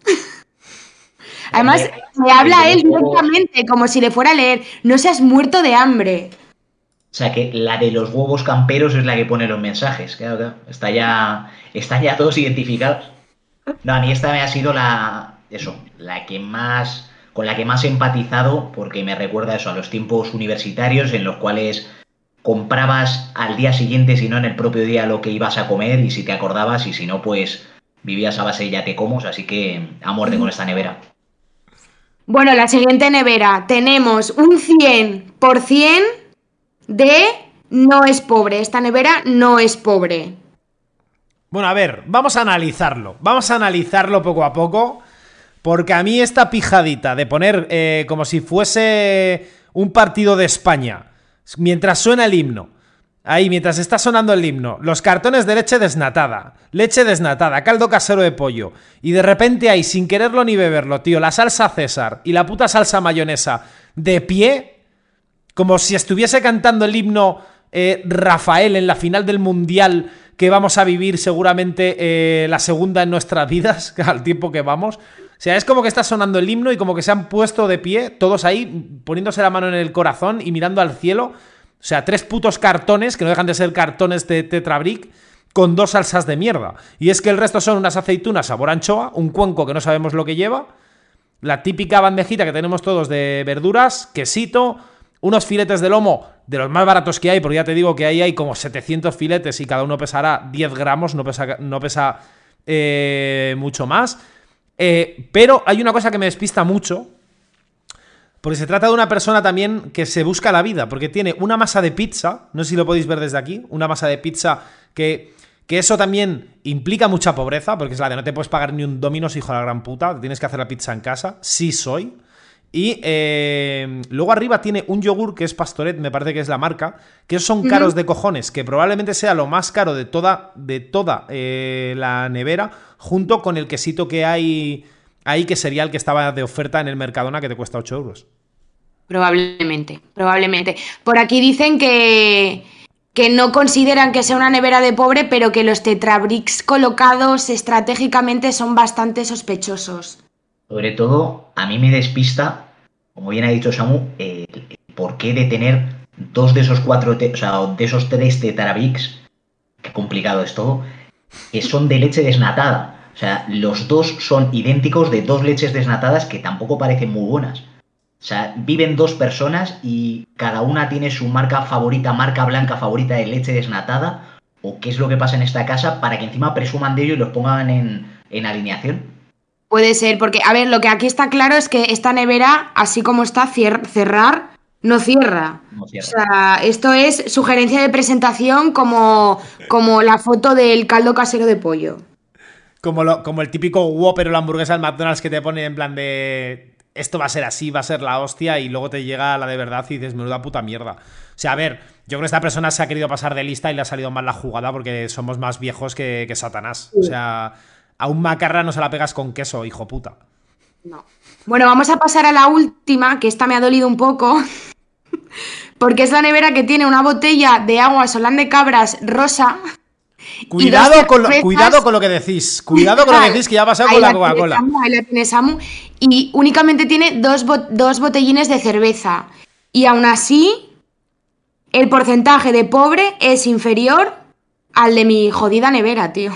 Además, me habla él directamente, como si le fuera a leer, no seas muerto de hambre. O sea que la de los huevos camperos es la que pone los mensajes. Claro, claro. Está ya, están ya todos identificados. No, a mí esta me ha sido la. Eso, la que más. Con la que más he empatizado, porque me recuerda eso a los tiempos universitarios en los cuales comprabas al día siguiente, si no en el propio día, lo que ibas a comer, y si te acordabas, y si no, pues vivías a base de ya te comos, así que a muerte con esta nevera. Bueno, la siguiente nevera, tenemos un 100% de no es pobre. Esta nevera no es pobre. Bueno, a ver, vamos a analizarlo. Vamos a analizarlo poco a poco. Porque a mí esta pijadita de poner eh, como si fuese un partido de España, mientras suena el himno, Ahí, mientras está sonando el himno, los cartones de leche desnatada, leche desnatada, caldo casero de pollo, y de repente ahí, sin quererlo ni beberlo, tío, la salsa César y la puta salsa mayonesa de pie, como si estuviese cantando el himno eh, Rafael en la final del Mundial que vamos a vivir seguramente eh, la segunda en nuestras vidas, al tiempo que vamos. Sea, es como que está sonando el himno y como que se han puesto de pie, todos ahí, poniéndose la mano en el corazón y mirando al cielo. O sea, tres putos cartones, que no dejan de ser cartones de Tetrabric, con dos salsas de mierda. Y es que el resto son unas aceitunas sabor anchoa, un cuenco que no sabemos lo que lleva, la típica bandejita que tenemos todos de verduras, quesito, unos filetes de lomo de los más baratos que hay, porque ya te digo que ahí hay como 700 filetes y cada uno pesará 10 gramos, no pesa, no pesa eh, mucho más. Eh, pero hay una cosa que me despista mucho, porque se trata de una persona también que se busca la vida, porque tiene una masa de pizza, no sé si lo podéis ver desde aquí, una masa de pizza que, que eso también implica mucha pobreza, porque es la de no te puedes pagar ni un Domino's, hijo de la gran puta, tienes que hacer la pizza en casa, sí soy. Y eh, luego arriba tiene un yogur que es Pastoret, me parece que es la marca, que son caros de cojones, que probablemente sea lo más caro de toda, de toda eh, la nevera, junto con el quesito que hay ahí, que sería el que estaba de oferta en el Mercadona, que te cuesta 8 euros. Probablemente, probablemente. Por aquí dicen que, que no consideran que sea una nevera de pobre, pero que los tetrabricks colocados estratégicamente son bastante sospechosos. Sobre todo, a mí me despista, como bien ha dicho Samu, el, por qué de tener dos de esos cuatro, o sea, de esos tres tetrabricks, qué complicado es todo, que son de leche desnatada. O sea, los dos son idénticos de dos leches desnatadas que tampoco parecen muy buenas. O sea, viven dos personas y cada una tiene su marca favorita, marca blanca favorita de leche desnatada, o qué es lo que pasa en esta casa para que encima presuman de ello y los pongan en alineación. Puede ser, porque, a ver, lo que aquí está claro es que esta nevera, así como está, cerrar, no cierra. No cierra. O sea, esto es sugerencia de presentación como, como la foto del caldo casero de pollo. Como, lo, como el típico Whopper o la hamburguesa del McDonald's que te pone en plan de esto va a ser así, va a ser la hostia, y luego te llega la de verdad y dices, menuda puta mierda. O sea, a ver, yo creo que esta persona se ha querido pasar de lista y le ha salido mal la jugada porque somos más viejos que, que Satanás. O sea, a un macarra no se la pegas con queso, hijo puta. No. Bueno, vamos a pasar a la última, que esta me ha dolido un poco. Porque es la nevera que tiene una botella de agua solán de cabras rosa. Cuidado con, lo, cuidado con lo que decís. Cuidado con lo que decís que ya ha pasado con la Coca-Cola. Ahí la tiene Samu. Y únicamente tiene dos, dos botellines de cerveza. Y aún así, el porcentaje de pobre es inferior al de mi jodida nevera, tío.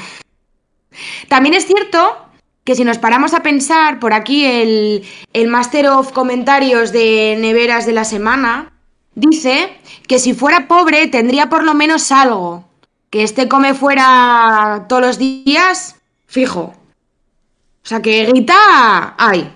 También es cierto que si nos paramos a pensar por aquí el, el Master of Comentarios de Neveras de la semana, dice que si fuera pobre tendría por lo menos algo. Que este come fuera todos los días, fijo. O sea que grita hay.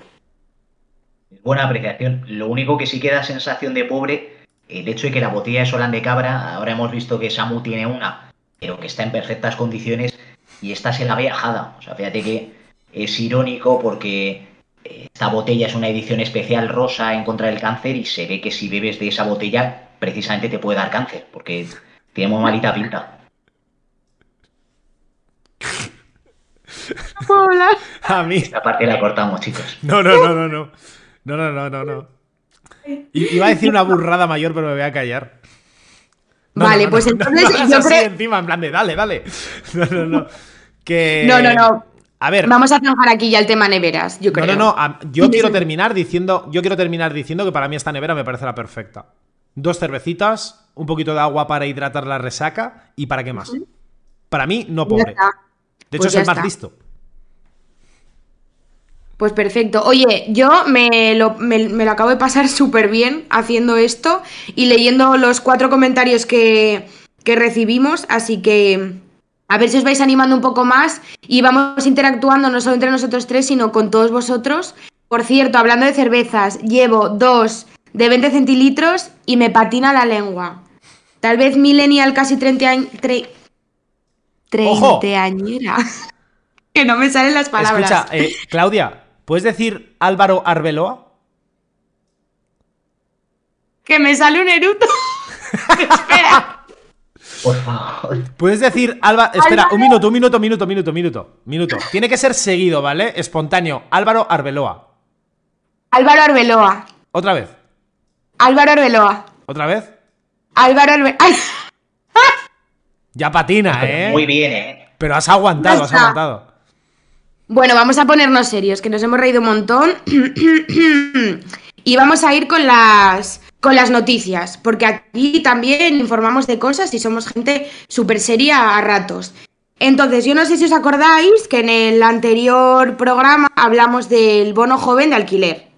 Buena apreciación. Lo único que sí queda sensación de pobre, el hecho de que la botella de Solán de Cabra, ahora hemos visto que Samu tiene una, pero que está en perfectas condiciones, y esta se la ve ajada. O sea, fíjate que es irónico porque eh, esta botella es una edición especial rosa en contra del cáncer y se ve que si bebes de esa botella precisamente te puede dar cáncer porque tiene muy malita pinta. Hola. A mí. Esta parte la cortamos, chicos. No, no, no, no, no. No, no, no, no, no. Iba a decir una burrada mayor, pero me voy a callar. No, vale, no, pues no, entonces no, no, yo así creo. encima, en plan de dale, dale. No, no, no. Que... No, no, no. A ver. Vamos a zanjar aquí ya el tema neveras, yo creo. No, no, no. Yo quiero terminar diciendo. Yo quiero terminar diciendo que para mí esta nevera me parece la perfecta. Dos cervecitas, un poquito de agua para hidratar la resaca y para qué más. Para mí, no pobre. De hecho, Pues es ya el más listo. Pues perfecto. Oye, yo me lo, me- me lo acabo de pasar súper bien haciendo esto y leyendo los cuatro comentarios que, que recibimos, así que a ver si os vais animando un poco más y vamos interactuando no solo entre nosotros tres, sino con todos vosotros. Por cierto, hablando de cervezas, llevo dos de 20 centilitros y me patina la lengua. Tal vez millennial casi 30 años... ¡Ojo! Treintañera. que no me salen las palabras. Escucha, eh, Claudia, ¿puedes decir Álvaro Arbeloa? Que me sale un eruto. Espera. Por favor. Puedes decir, Alba, espera, un minuto, un minuto, minuto, minuto, minuto, minuto. Tiene que ser seguido, ¿vale? Espontáneo. Álvaro Arbeloa. Álvaro Arbeloa. Otra vez. Álvaro Arbeloa. Otra vez. Álvaro Arbeloa. Ya patina, ¿eh? Muy bien, ¿eh? Pero has aguantado, has aguantado. Bueno, vamos a ponernos serios, que nos hemos reído un montón. y vamos a ir con las, con las noticias, porque aquí también informamos de cosas y somos gente súper seria a ratos. Entonces, yo no sé si os acordáis que en el anterior programa hablamos del bono joven de alquiler.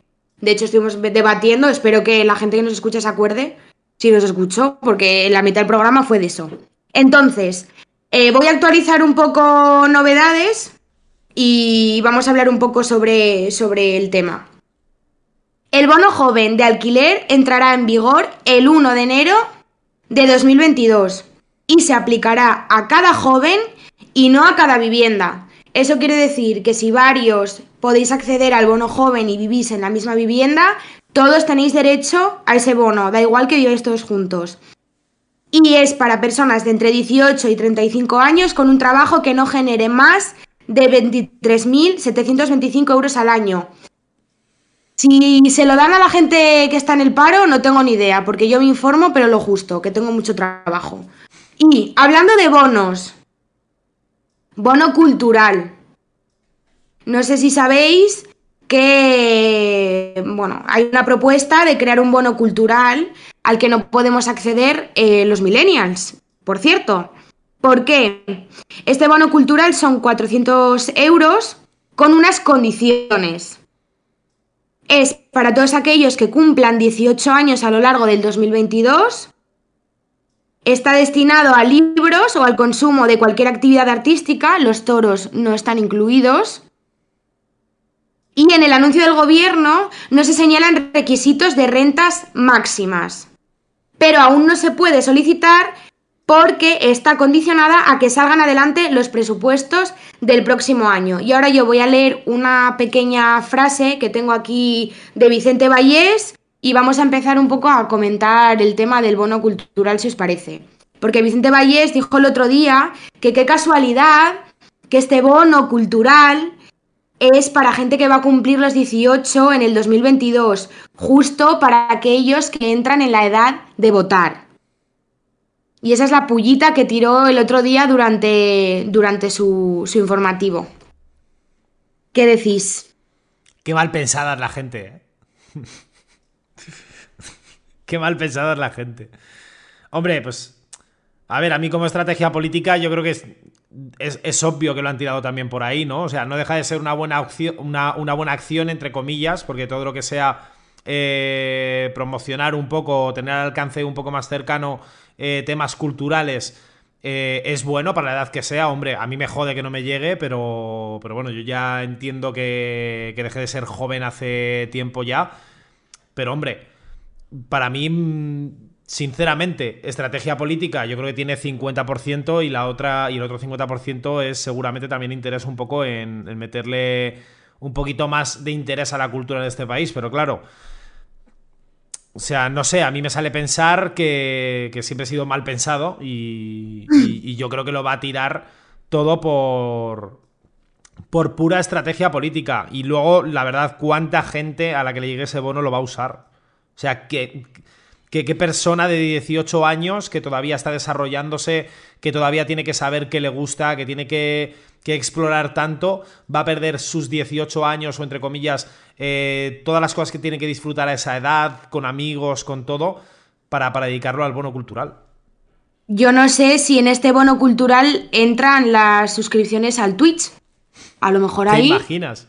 De hecho, estuvimos debatiendo, espero que la gente que nos escucha se acuerde, si nos escuchó, porque la mitad del programa fue de eso. Entonces, eh, voy a actualizar un poco novedades y vamos a hablar un poco sobre, sobre el tema. El bono joven de alquiler entrará en vigor el 1 de enero de 2022 y se aplicará a cada joven y no a cada vivienda. Eso quiere decir que si varios podéis acceder al bono joven y vivís en la misma vivienda, todos tenéis derecho a ese bono, da igual que viváis todos juntos. Y es para personas de entre 18 y 35 años con un trabajo que no genere más de 23.725 euros al año. Si se lo dan a la gente que está en el paro, no tengo ni idea, porque yo me informo, pero lo justo, que tengo mucho trabajo. Y hablando de bonos, bono cultural. No sé si sabéis que, bueno, hay una propuesta de crear un bono cultural al que no podemos acceder eh, los millennials, por cierto. ¿Por qué? Este bono cultural son 400 euros con unas condiciones. Es para todos aquellos que cumplan 18 años a lo largo del 2022. Está destinado a libros o al consumo de cualquier actividad artística. Los toros no están incluidos. Y en el anuncio del gobierno no se señalan requisitos de rentas máximas. Pero aún no se puede solicitar porque está condicionada a que salgan adelante los presupuestos del próximo año. Y ahora yo voy a leer una pequeña frase que tengo aquí de Vicente Vallés y vamos a empezar un poco a comentar el tema del bono cultural, si os parece. Porque Vicente Vallés dijo el otro día que qué casualidad que este bono cultural es para gente que va a cumplir los 18 en el 2022, justo para aquellos que entran en la edad de votar. Y esa es la pullita que tiró el otro día durante, durante su, su informativo. ¿Qué decís? Qué mal pensada es la gente, ¿eh? Qué mal pensada es la gente. Hombre, pues. A ver, a mí como estrategia política, yo creo que es, es, es obvio que lo han tirado también por ahí, ¿no? O sea, no deja de ser una buena, opción, una, una buena acción, entre comillas, porque todo lo que sea eh, promocionar un poco, tener al alcance un poco más cercano eh, temas culturales. eh, es bueno para la edad que sea, hombre, a mí me jode que no me llegue, pero, pero bueno, yo ya entiendo que, que dejé de ser joven hace tiempo ya. Pero hombre, para mí, mm, sinceramente, estrategia política yo creo que tiene 50% y la otra y el otro 50% es seguramente también interés un poco en, en meterle un poquito más de interés a la cultura de este país, pero claro, o sea, no sé, a mí me sale pensar que, siempre he sido mal pensado y, y- yo creo que lo va a tirar todo por, por pura estrategia política. Y luego, la verdad, cuánta gente a la que le llegue ese bono lo va a usar. O sea, que- qué persona de 18 años que todavía está desarrollándose, que todavía tiene que saber qué le gusta, que tiene que, que explorar tanto, va a perder sus 18 años o, entre comillas, eh, todas las cosas que tiene que disfrutar a esa edad, con amigos, con todo, para, para dedicarlo al bono cultural. Yo no sé si en este bono cultural entran las suscripciones al Twitch. A lo mejor ¿Te ahí. imaginas?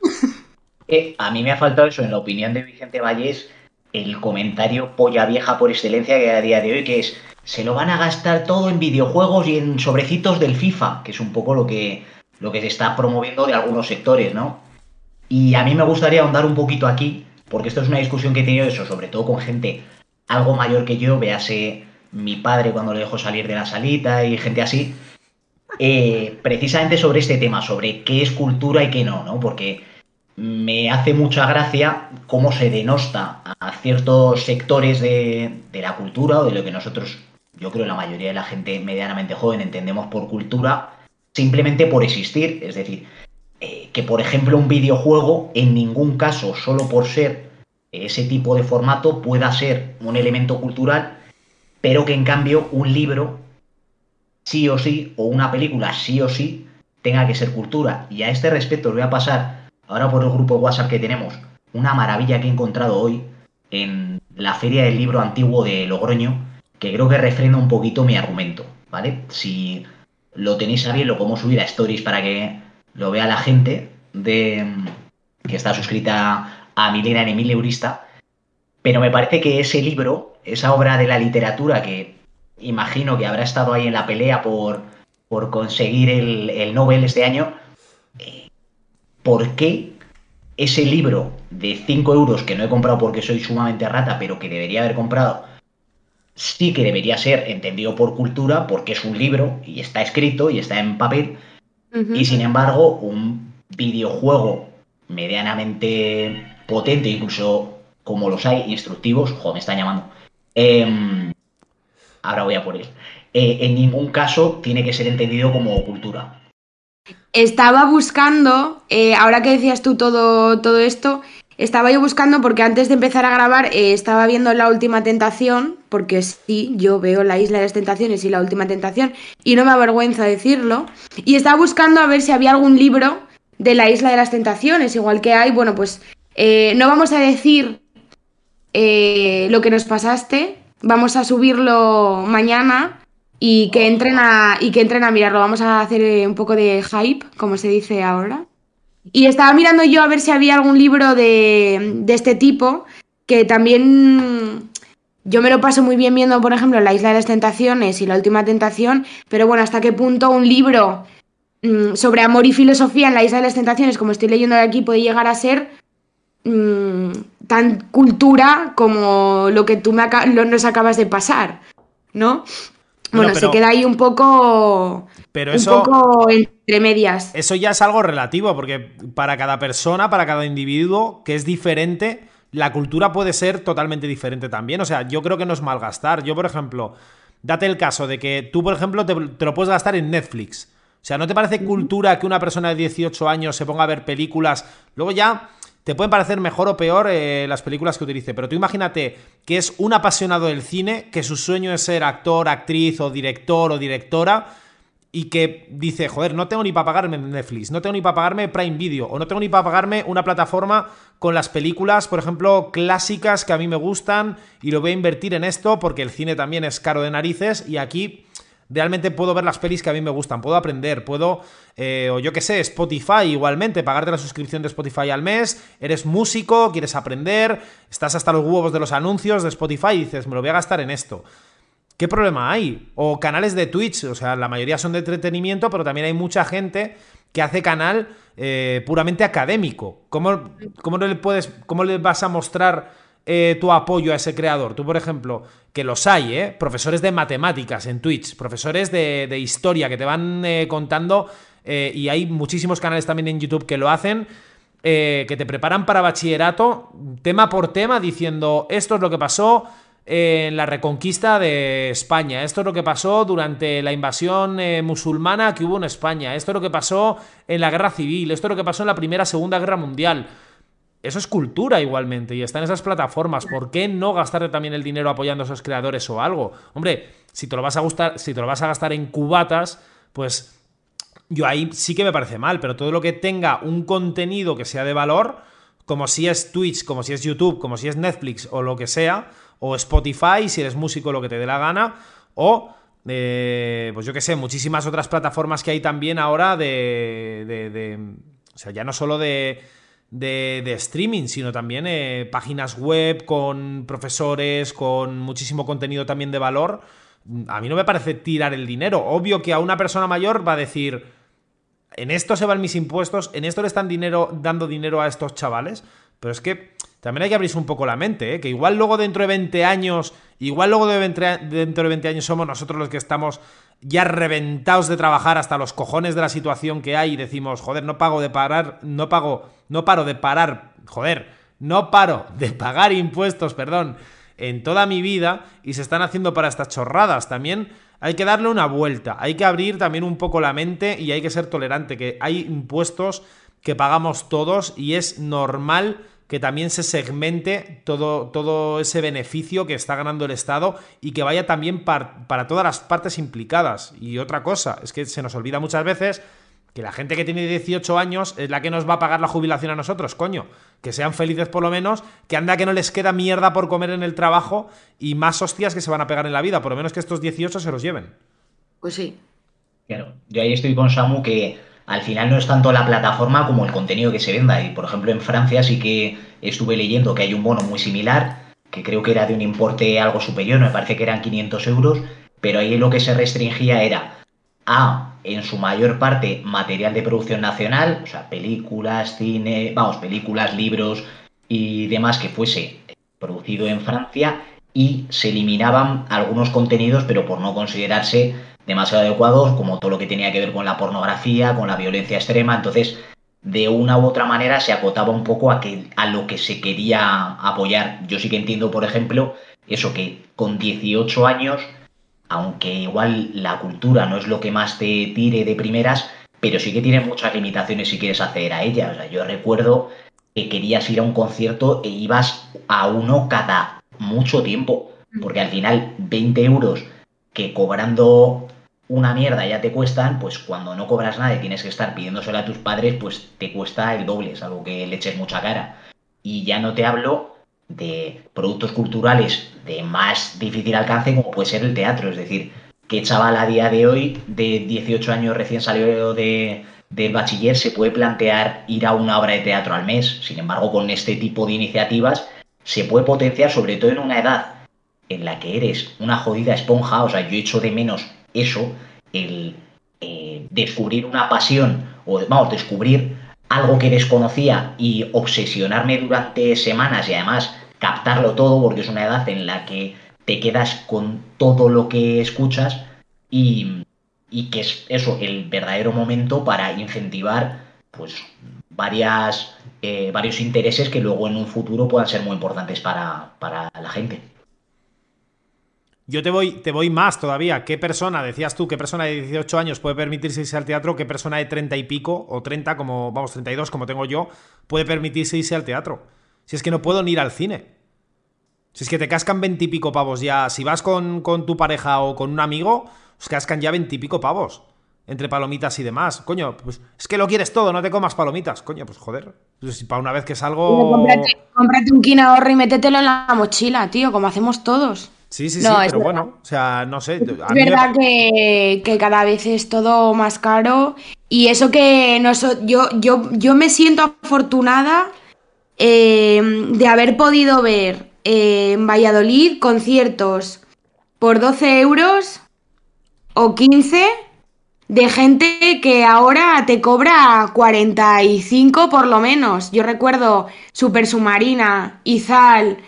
Eh, a mí me ha faltado eso, en la opinión de Vicente Vallés, el comentario polla vieja por excelencia que hay a día de hoy, que es, se lo van a gastar todo en videojuegos y en sobrecitos del FIFA, que es un poco lo que, lo que se está promoviendo de algunos sectores, ¿no? Y a mí me gustaría ahondar un poquito aquí, porque esto es una discusión que he tenido eso, sobre todo con gente algo mayor que yo, véase mi padre cuando le dejo salir de la salita y gente así, eh, precisamente sobre este tema, sobre qué es cultura y qué no, ¿no? Porque me hace mucha gracia cómo se denosta a ciertos sectores de, de la cultura o de lo que nosotros yo creo la mayoría de la gente medianamente joven entendemos por cultura simplemente por existir. Es decir, eh, que por ejemplo un videojuego en ningún caso, solo por ser ese tipo de formato, pueda ser un elemento cultural, pero que en cambio un libro sí o sí, o una película sí o sí, tenga que ser cultura. Y a este respecto os voy a pasar, ahora por el grupo WhatsApp que tenemos, una maravilla que he encontrado hoy en la Feria del Libro Antiguo de Logroño, que creo que refrena un poquito mi argumento, ¿vale? Si lo tenéis a bien, lo podemos subir a Stories para que lo vea la gente de que está suscrita a Milena en Emilio Eurista. Pero me parece que ese libro, esa obra de la literatura que imagino que habrá estado ahí en la pelea por, por conseguir el, el Nobel este año, eh, ¿por qué ese libro de 5 euros que no he comprado porque soy sumamente rata, pero que debería haber comprado, sí que debería ser entendido por cultura porque es un libro y está escrito y está en papel, y sin embargo un videojuego medianamente potente, incluso como los hay, instructivos, joder, me están llamando. Em, ahora voy a por él. Eh, en ningún caso tiene que ser entendido como cultura. Estaba buscando, eh, ahora que decías tú todo, todo esto, estaba yo buscando porque antes de empezar a grabar eh, estaba viendo La Última Tentación, porque sí, yo veo La Isla de las Tentaciones y La Última Tentación, y no me avergüenza decirlo, y estaba buscando a ver si había algún libro de La Isla de las Tentaciones, igual que hay, bueno, pues no vamos a decir lo que nos pasaste, vamos a subirlo mañana y que entren a, y que entren a mirarlo. Vamos a hacer eh, un poco de hype, como se dice ahora. Y estaba mirando yo a ver si había algún libro de, de este tipo, que también yo me lo paso muy bien viendo, por ejemplo, La Isla de las Tentaciones y La Última Tentación, pero bueno, hasta qué punto un libro mm, sobre amor y filosofía en La Isla de las Tentaciones, como estoy leyendo aquí, puede llegar a ser mmm, tan cultura como lo que tú me lo, nos acabas de pasar, ¿no? Bueno, se queda ahí un poco. Pero un eso. poco entre medias. Eso ya es algo relativo, porque para cada persona, para cada individuo que es diferente, la cultura puede ser totalmente diferente también. O sea, yo creo que no es malgastar. Yo, por ejemplo, date el caso de que tú, por ejemplo, te, te lo puedes gastar en Netflix. O sea, ¿no te parece cultura que una persona de 18 años se ponga a ver películas? Luego ya te pueden parecer mejor o peor eh, las películas que utilice, pero tú imagínate que es un apasionado del cine, que su sueño es ser actor, actriz o director o directora y que dice, joder, no tengo ni para pagarme Netflix, no tengo ni para pagarme Prime Video o no tengo ni para pagarme una plataforma con las películas, por ejemplo, clásicas que a mí me gustan y lo voy a invertir en esto porque el cine también es caro de narices y aquí realmente puedo ver las pelis que a mí me gustan, puedo aprender, puedo, eh, o yo qué sé, Spotify igualmente, pagarte la suscripción de Spotify al mes, eres músico, quieres aprender, estás hasta los huevos de los anuncios de Spotify y dices, me lo voy a gastar en esto. ¿Qué problema hay? O canales de Twitch, o sea, la mayoría son de entretenimiento, pero también hay mucha gente que hace canal eh, puramente académico. ¿Cómo, cómo, le puedes, ¿Cómo le vas a mostrar eh, tu apoyo a ese creador? Tú, por ejemplo, que los hay, ¿eh? Profesores de matemáticas en Twitch, profesores de, historia que te van eh, contando, eh, y hay muchísimos canales también en YouTube que lo hacen, que te preparan para bachillerato, tema por tema, diciendo esto es lo que pasó en la reconquista de España, esto es lo que pasó durante la invasión musulmana que hubo en España, esto es lo que pasó en la guerra civil, esto es lo que pasó en la primera, segunda guerra mundial. Eso es cultura igualmente y está en esas plataformas. ¿Por qué no gastarte también el dinero apoyando a esos creadores o algo? Hombre, si te lo vas a gustar, si te lo vas a gastar en cubatas, pues yo ahí sí que me parece mal, pero todo lo que tenga un contenido que sea de valor, como si es Twitch, como si es YouTube, como si es Netflix o lo que sea, o Spotify, si eres músico, lo que te dé la gana, o eh, pues yo que sé, muchísimas otras plataformas que hay también ahora de, de, de o sea, ya no solo de de, streaming, sino también eh, páginas web con profesores, con muchísimo contenido también de valor. A mí no me parece tirar el dinero. Obvio que a una persona mayor va a decir, en esto se van mis impuestos, en esto le están dinero, dando dinero a estos chavales. Pero es que también hay que abrirse un poco la mente, ¿eh? que igual luego dentro de 20 años, igual luego de dentro de 20 años somos nosotros los que estamos ya reventados de trabajar hasta los cojones de la situación que hay y decimos, joder, no pago de parar, no pago, no paro de parar, joder, no paro de pagar impuestos, perdón, en toda mi vida y se están haciendo para estas chorradas. También hay que darle una vuelta, hay que abrir también un poco la mente y hay que ser tolerante, que hay impuestos que pagamos todos y es normal que también se segmente todo, todo ese beneficio que está ganando el Estado y que vaya también para todas las partes implicadas. Y otra cosa, es que se nos olvida muchas veces que la gente que tiene 18 años es la que nos va a pagar la jubilación a nosotros, coño. Que sean felices por lo menos, que anda que no les queda mierda por comer en el trabajo y más hostias que se van a pegar en la vida, por lo menos que estos 18 se los lleven. Pues sí. Claro, yo ahí estoy con Samu que al final no es tanto la plataforma como el contenido que se venda. Y por ejemplo en Francia sí que estuve leyendo que hay un bono muy similar, que creo que era de un importe algo superior, me parece que eran 500 euros, pero ahí lo que se restringía era a, en su mayor parte, material de producción nacional, o sea, películas, cine, vamos, películas, libros y demás que fuese producido en Francia y se eliminaban algunos contenidos, pero por no considerarse demasiado adecuados, como todo lo que tenía que ver con la pornografía, con la violencia extrema. Entonces, de una u otra manera se acotaba un poco a, que, a lo que se quería apoyar. Yo sí que entiendo, por ejemplo, eso que con 18 años, aunque igual la cultura no es lo que más te tire de primeras, pero sí que tiene muchas limitaciones si quieres acceder a ella. O sea, yo recuerdo que querías ir a un concierto e ibas a uno cada mucho tiempo, porque al final 20 euros que cobrando una mierda ya te cuestan, pues cuando no cobras nada y tienes que estar pidiéndoselo a tus padres, pues te cuesta el doble, es algo que le eches mucha cara. Y ya no te hablo de productos culturales de más difícil alcance como puede ser el teatro, es decir, que chaval a día de hoy, de 18 años recién salió de, del bachiller, se puede plantear ir a una obra de teatro al mes. Sin embargo, con este tipo de iniciativas se puede potenciar, sobre todo en una edad en la que eres una jodida esponja, o sea, yo echo de menos eso, el eh, descubrir una pasión, o vamos, descubrir algo que desconocía y obsesionarme durante semanas y además captarlo todo, porque es una edad en la que te quedas con todo lo que escuchas y, y que es eso, el verdadero momento para incentivar pues varias, eh, varios intereses que luego en un futuro puedan ser muy importantes para, para la gente. Yo te voy, te voy más todavía. ¿Qué persona, decías tú, qué persona de 18 años puede permitirse irse al teatro? ¿Qué persona de 30 y pico, o 30, como, vamos, 32, como tengo yo, puede permitirse irse al teatro? Si es que no puedo ni ir al cine. Si es que te cascan 20 y pico pavos ya. Si vas con, con tu pareja o con un amigo, os cascan ya 20 y pico pavos. Entre palomitas y demás. Coño, pues es que lo quieres todo, no te comas palomitas. Coño, pues joder. Pues, para una vez que salgo. Cómprate, cómprate un ahorro y métetelo en la mochila, tío, como hacemos todos. Sí, sí, sí, pero bueno, o sea, no sé. Es verdad que, cada vez es todo más caro y eso que no yo, yo, yo me siento afortunada eh, de haber podido ver eh, en Valladolid conciertos por 12 euros o 15 de gente que ahora te cobra 45 por lo menos. Yo recuerdo Super Submarina, Izal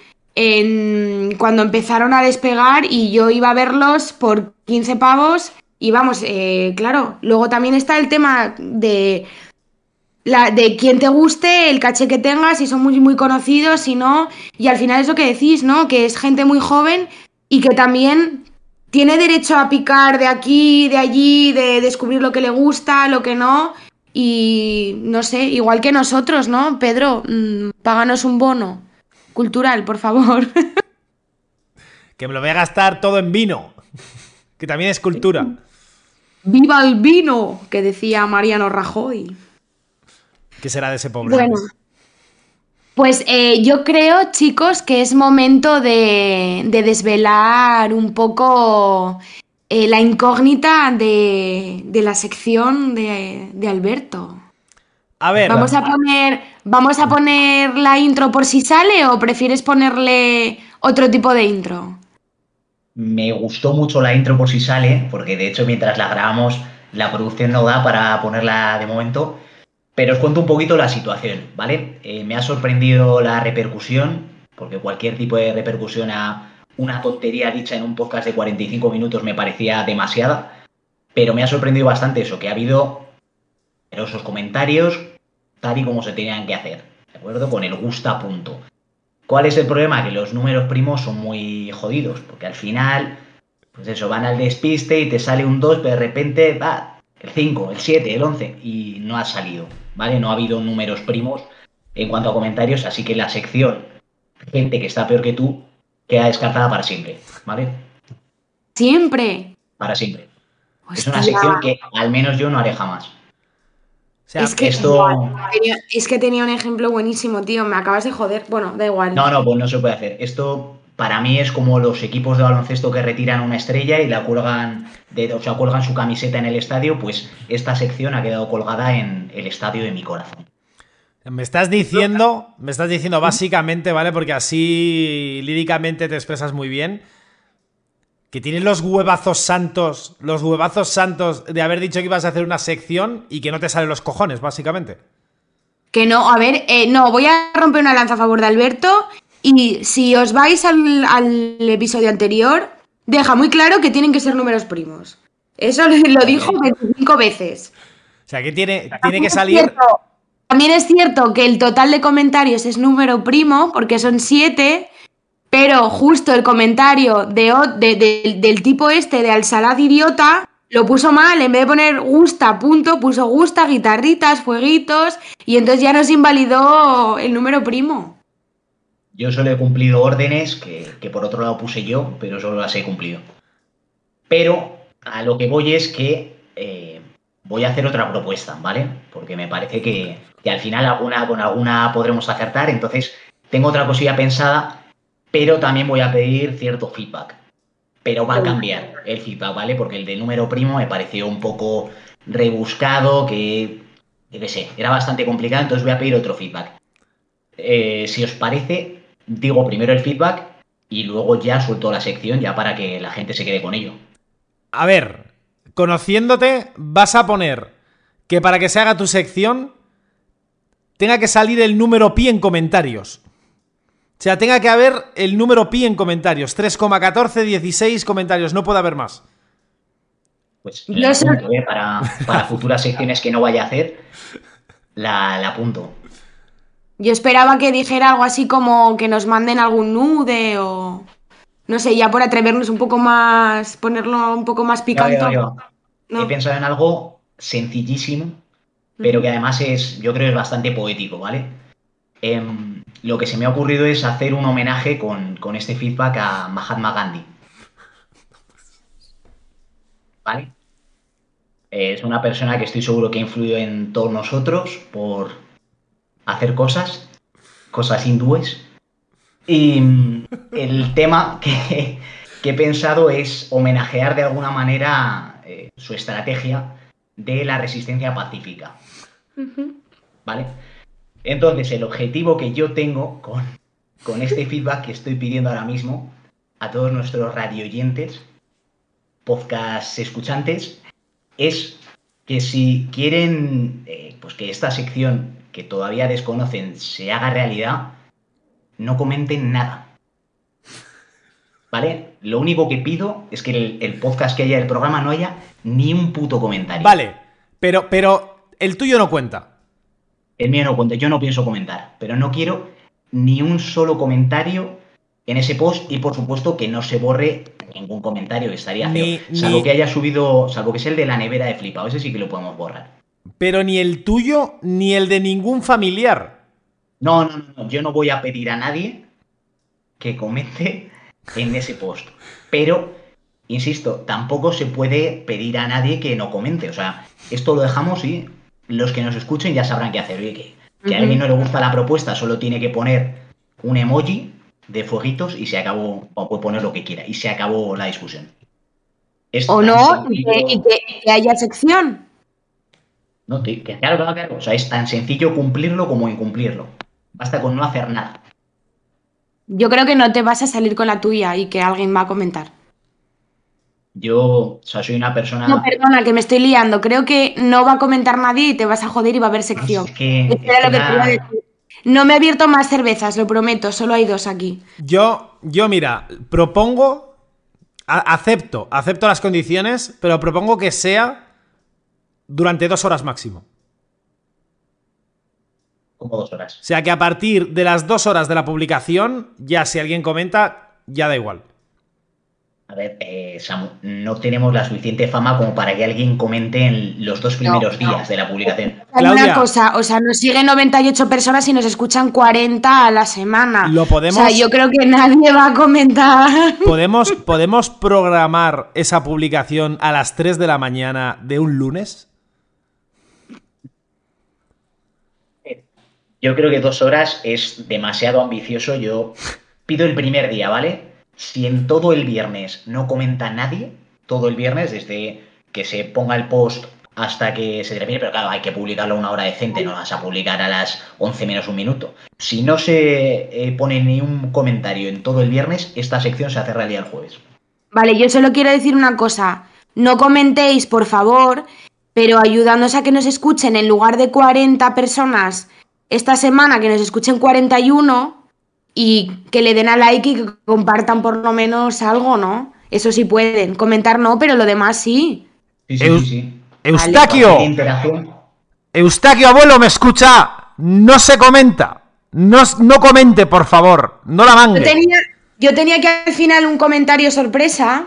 cuando empezaron a despegar y yo iba a verlos por 15 pavos y vamos, eh, claro, luego también está el tema de, la, de quién te guste, el caché que tengas, si son muy, muy conocidos, si no, y al final es lo que decís, ¿no? Que es gente muy joven y que también tiene derecho a picar de aquí, de allí, de descubrir lo que le gusta, lo que no. Y no sé, igual que nosotros, ¿no? Pedro, mm, páganos un bono cultural, por favor. que me lo voy a gastar todo en vino, que también es cultura. ¡Viva el vino! Que decía Mariano Rajoy. ¿Qué será de ese pobre? Bueno, pues eh, yo creo, chicos, que es momento de, desvelar un poco eh, la incógnita de, la sección de, de Alberto. A ver. Vamos a poner. ¿Vamos a poner la intro por si sale o prefieres ponerle otro tipo de intro? Me gustó mucho la intro por si sale, porque de hecho mientras la grabamos la producción no da para ponerla de momento. Pero os cuento un poquito la situación, ¿vale? Eh, me ha sorprendido la repercusión, porque cualquier tipo de repercusión a una tontería dicha en un podcast de 45 minutos me parecía demasiada. Pero me ha sorprendido bastante eso, que ha habido numerosos comentarios tal y como se tenían que hacer, ¿de acuerdo? Con el gusta punto. ¿Cuál es el problema? Que los números primos son muy jodidos, porque al final, pues eso, van al despiste y te sale un 2, pero de repente va el 5, el 7, el 11 y no ha salido, ¿vale? No ha habido números primos en cuanto a comentarios, así que la sección gente que está peor que tú queda descartada para siempre, ¿vale? Siempre. Para siempre. Es una sección que al menos yo no haré jamás. O sea, es que, esto- tenía, es que tenía un ejemplo buenísimo, tío. Me acabas de joder. Bueno, da igual. No, no, pues no se puede hacer. Esto para mí es como los equipos de baloncesto que retiran una estrella y la cuelgan, de, o sea, cuelgan su camiseta en el estadio, pues esta sección ha quedado colgada en el estadio de mi corazón. Me estás diciendo, me estás diciendo básicamente, ¿vale? Porque así líricamente te expresas muy bien. Que tienes los huevazos santos, los huevazos santos de haber dicho que ibas a hacer una sección y que no te salen los cojones, básicamente. Que no, a ver, eh, no, voy a romper una lanza a favor de Alberto. Y si os vais al, al episodio anterior, deja muy claro que tienen que ser números primos. Eso lo dijo 25 veces. O sea, que tiene, tiene que salir. Cierto. También es cierto que el total de comentarios es número primo, porque son siete, pero justo el comentario del tipo este de Alsalad Idiota lo puso mal. En vez de poner gusta, punto, puso gusta, guitarritas, fueguitos, y entonces ya nos invalidó el número primo. Yo solo he cumplido órdenes que, que por otro lado puse yo, pero solo las he cumplido. Pero a lo que voy es que eh, voy a hacer otra propuesta, ¿vale? Porque me parece que, que al final alguna, con alguna podremos acertar. Entonces, tengo otra cosilla pensada, pero también voy a pedir cierto feedback. Pero va a cambiar el feedback, ¿vale? Porque el de número primo me pareció un poco rebuscado, que, yo qué sé, era bastante complicado, entonces voy a pedir otro feedback. Eh, si os parece, digo primero el feedback y luego ya suelto la sección ya para que la gente se quede con ello. A ver, conociéndote, vas a poner que para que se haga tu sección tenga que salir el número pi en comentarios. O sea, tenga que haber el número pi en comentarios. 3,14, 16 comentarios, no puede haber más. Pues Yo la apunto, ¿eh? para, para futuras secciones que no vaya a hacer, la, la apunto. Yo esperaba que dijera algo así como que nos manden algún nude o. No sé, ya por atrevernos un poco más. ponerlo un poco más picante. ya, ya. No. He pensado en algo sencillísimo, pero que además es, yo creo que es bastante poético, ¿vale? Em, lo que se me ha ocurrido es hacer un homenaje con, con este feedback a Mahatma Gandhi. ¿Vale? Eh, Es una persona que estoy seguro que ha influido en todos nosotros por hacer cosas, cosas hindúes. Y mm, el tema que, que he pensado es homenajear de alguna manera eh, su estrategia de la resistencia pacífica. ¿Vale? Entonces, el objetivo que yo tengo con, con este feedback que estoy pidiendo ahora mismo a todos nuestros radioyentes, podcast escuchantes, es que si quieren eh, pues que esta sección que todavía desconocen se haga realidad, no comenten nada. ¿Vale? Lo único que pido es que el, el podcast que haya, el programa, no haya ni un puto comentario. Vale, pero, pero el tuyo no cuenta. El mío no cuenta, yo no pienso comentar, pero no quiero ni un solo comentario en ese post y por supuesto que no se borre ningún comentario, que estaría feo. Ni- salvo ni- que haya subido, salvo que es el de la nevera de flipado, ese sí que lo podemos borrar. Pero ni el tuyo ni el de ningún familiar. No, no, no, no, yo no voy a pedir a nadie que comente en ese post. Pero, insisto, tampoco se puede pedir a nadie que no comente. O sea, esto lo dejamos y los que nos escuchen ya sabrán qué hacer. Oye, que, que a alguien no le gusta la propuesta, solo tiene que poner un emoji de fueguitos y se acabó, o puede poner lo que quiera, y se acabó la discusión. O no, y que, y que- que haya sección. No, que, que claro, claro, claro. O sea, es tan sencillo cumplirlo como incumplirlo. Basta con no hacer nada. Yo creo que no te vas a salir con la tuya y que alguien va a comentar. Yo, o sea, soy una persona. No, perdona, que me estoy liando. Creo que no va a comentar nadie y te vas a joder y va a haber sección. Es que- es lo que te iba a la- decir. No me he abierto más cervezas, lo prometo, solo hay dos aquí. Yo, yo mira, propongo, a- acepto, acepto las condiciones, pero propongo que sea durante dos horas máximo. Como dos horas. O sea que a partir de las dos horas de la publicación, ya si alguien comenta, ya da igual. A ver, eh, Samu, no tenemos la suficiente fama como para que alguien comente en los dos primeros no. días de la publicación. Hay Claudia. una cosa, o sea, nos siguen 98 personas y nos escuchan 40 a la semana. Lo podemos- O sea, yo creo que nadie va a comentar. ¿Podemos, ¿Podemos programar esa publicación a las 3 de la mañana de un lunes? Yo creo que dos horas es demasiado ambicioso. Yo pido el primer día, ¿vale? Si en todo el viernes no comenta nadie, todo el viernes, desde que se ponga el post hasta que se termine, pero claro, hay que publicarlo a una hora decente, no vas a publicar a las 11 menos un minuto. Si no se eh, pone ni un comentario en todo el viernes, esta sección se hace realidad el jueves. Vale, yo solo quiero decir una cosa. No comentéis, por favor, pero ayudándonos a que nos escuchen en lugar de 40 personas esta semana, que nos escuchen 41 y que le den a like y que compartan por lo menos algo, ¿no? Eso sí pueden. Comentar no, pero lo demás sí. Sí, sí, Eu- sí, sí. Eustaquio, interacción. Eustaquio abuelo, ¿me escucha? No se comenta. No, no comente, por favor. No la Yo mangue. tenía, yo tenía aquí al final un comentario sorpresa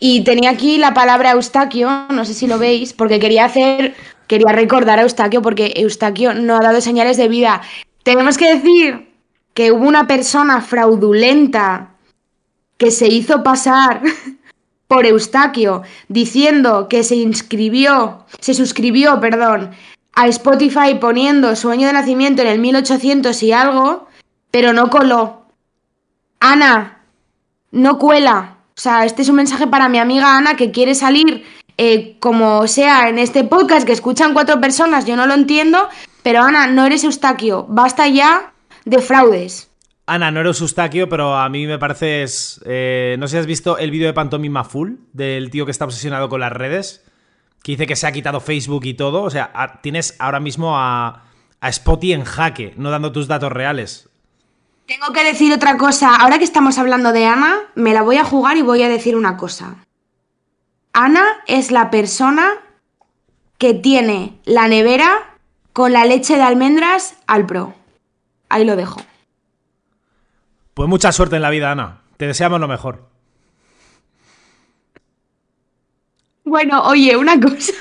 y tenía aquí la palabra Eustaquio, no sé si lo veis, porque quería hacer, quería recordar a Eustaquio porque Eustaquio no ha dado señales de vida. Tenemos que decir que hubo una persona fraudulenta que se hizo pasar por Eustaquio diciendo que se inscribió, se suscribió, perdón, a Spotify poniendo su año de nacimiento en el 1800 y algo, pero no coló. Ana, no cuela. O sea, este es un mensaje para mi amiga Ana que quiere salir eh, como sea en este podcast que escuchan cuatro personas, yo no lo entiendo, pero Ana, no eres Eustaquio, basta ya de fraudes. Ana, no eres Eustaquio, pero a mí me pareces. eh, no sé si has visto el vídeo de Pantomima Full del tío que está obsesionado con las redes. Que dice que se ha quitado Facebook y todo. O sea, a- tienes ahora mismo a, a Spotty en jaque, no dando tus datos reales. Tengo que decir otra cosa. Ahora que estamos hablando de Ana, me la voy a jugar y voy a decir una cosa. Ana es la persona que tiene la nevera con la leche de almendras al pro. Ahí lo dejo. Pues mucha suerte en la vida, Ana. Te deseamos lo mejor. Bueno, oye, una cosa.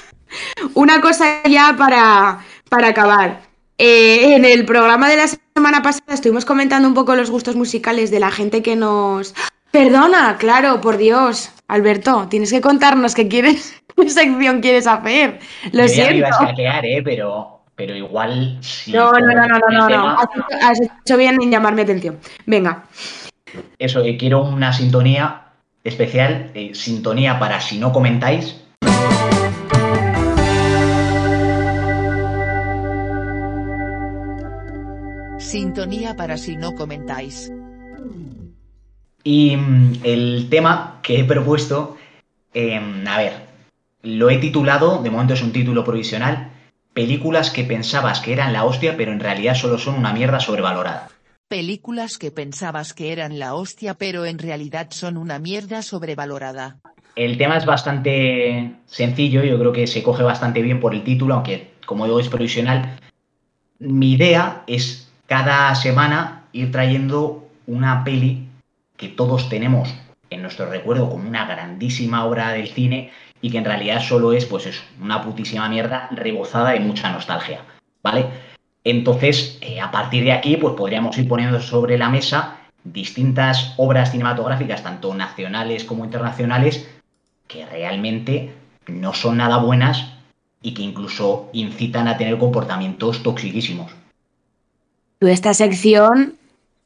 Una cosa ya para, para acabar. Eh, en el programa de la semana pasada estuvimos comentando un poco los gustos musicales de la gente que nos. Perdona, claro, por Dios. Alberto, tienes que contarnos qué quieres, qué sección quieres hacer. Lo Yo ya me siento. iba a escaquear, ¿eh? Pero, pero igual. Si No, no, no, no, no, no, Has hecho, has hecho bien en llamarme atención. Venga. Eso, eh, quiero una sintonía especial, eh, sintonía para si no comentáis. Sintonía para si no comentáis. Y mm, el tema que he propuesto, eh, a ver, lo he titulado, de momento es un título provisional, películas que pensabas que eran la hostia, pero en realidad solo son una mierda sobrevalorada. Películas que pensabas que eran la hostia pero en realidad son una mierda sobrevalorada. El tema es bastante sencillo, yo creo que se coge bastante bien por el título, aunque como digo es provisional. Mi idea es cada semana ir trayendo una peli que todos tenemos en nuestro recuerdo como una grandísima obra del cine y que en realidad solo es pues eso, una putísima mierda rebozada de mucha nostalgia, ¿vale? Entonces, eh, a partir de aquí, pues podríamos ir poniendo sobre la mesa distintas obras cinematográficas, tanto nacionales como internacionales, que realmente no son nada buenas y que incluso incitan a tener comportamientos toxiquísimos. ¿Tú esta sección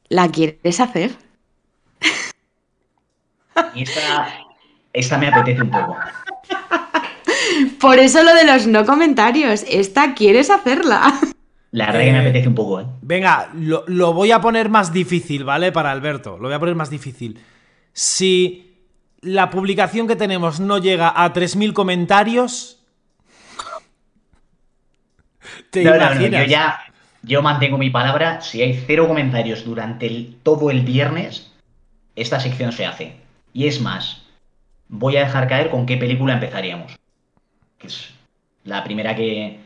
la quieres hacer? Y esta, esta me apetece un poco. Por eso lo de los no comentarios. Esta quieres hacerla. La verdad que me Eh, apetece un poco, ¿eh? Venga, lo, lo voy a poner más difícil, ¿vale? Para Alberto. Lo voy a poner más difícil. Si la publicación que tenemos no llega a 3.000 comentarios... ¿Te No, no, no, yo ya yo mantengo mi palabra. Si hay cero comentarios durante el- todo el viernes, esta sección se hace. Y es más, voy a dejar caer con qué película empezaríamos. Que es la primera que,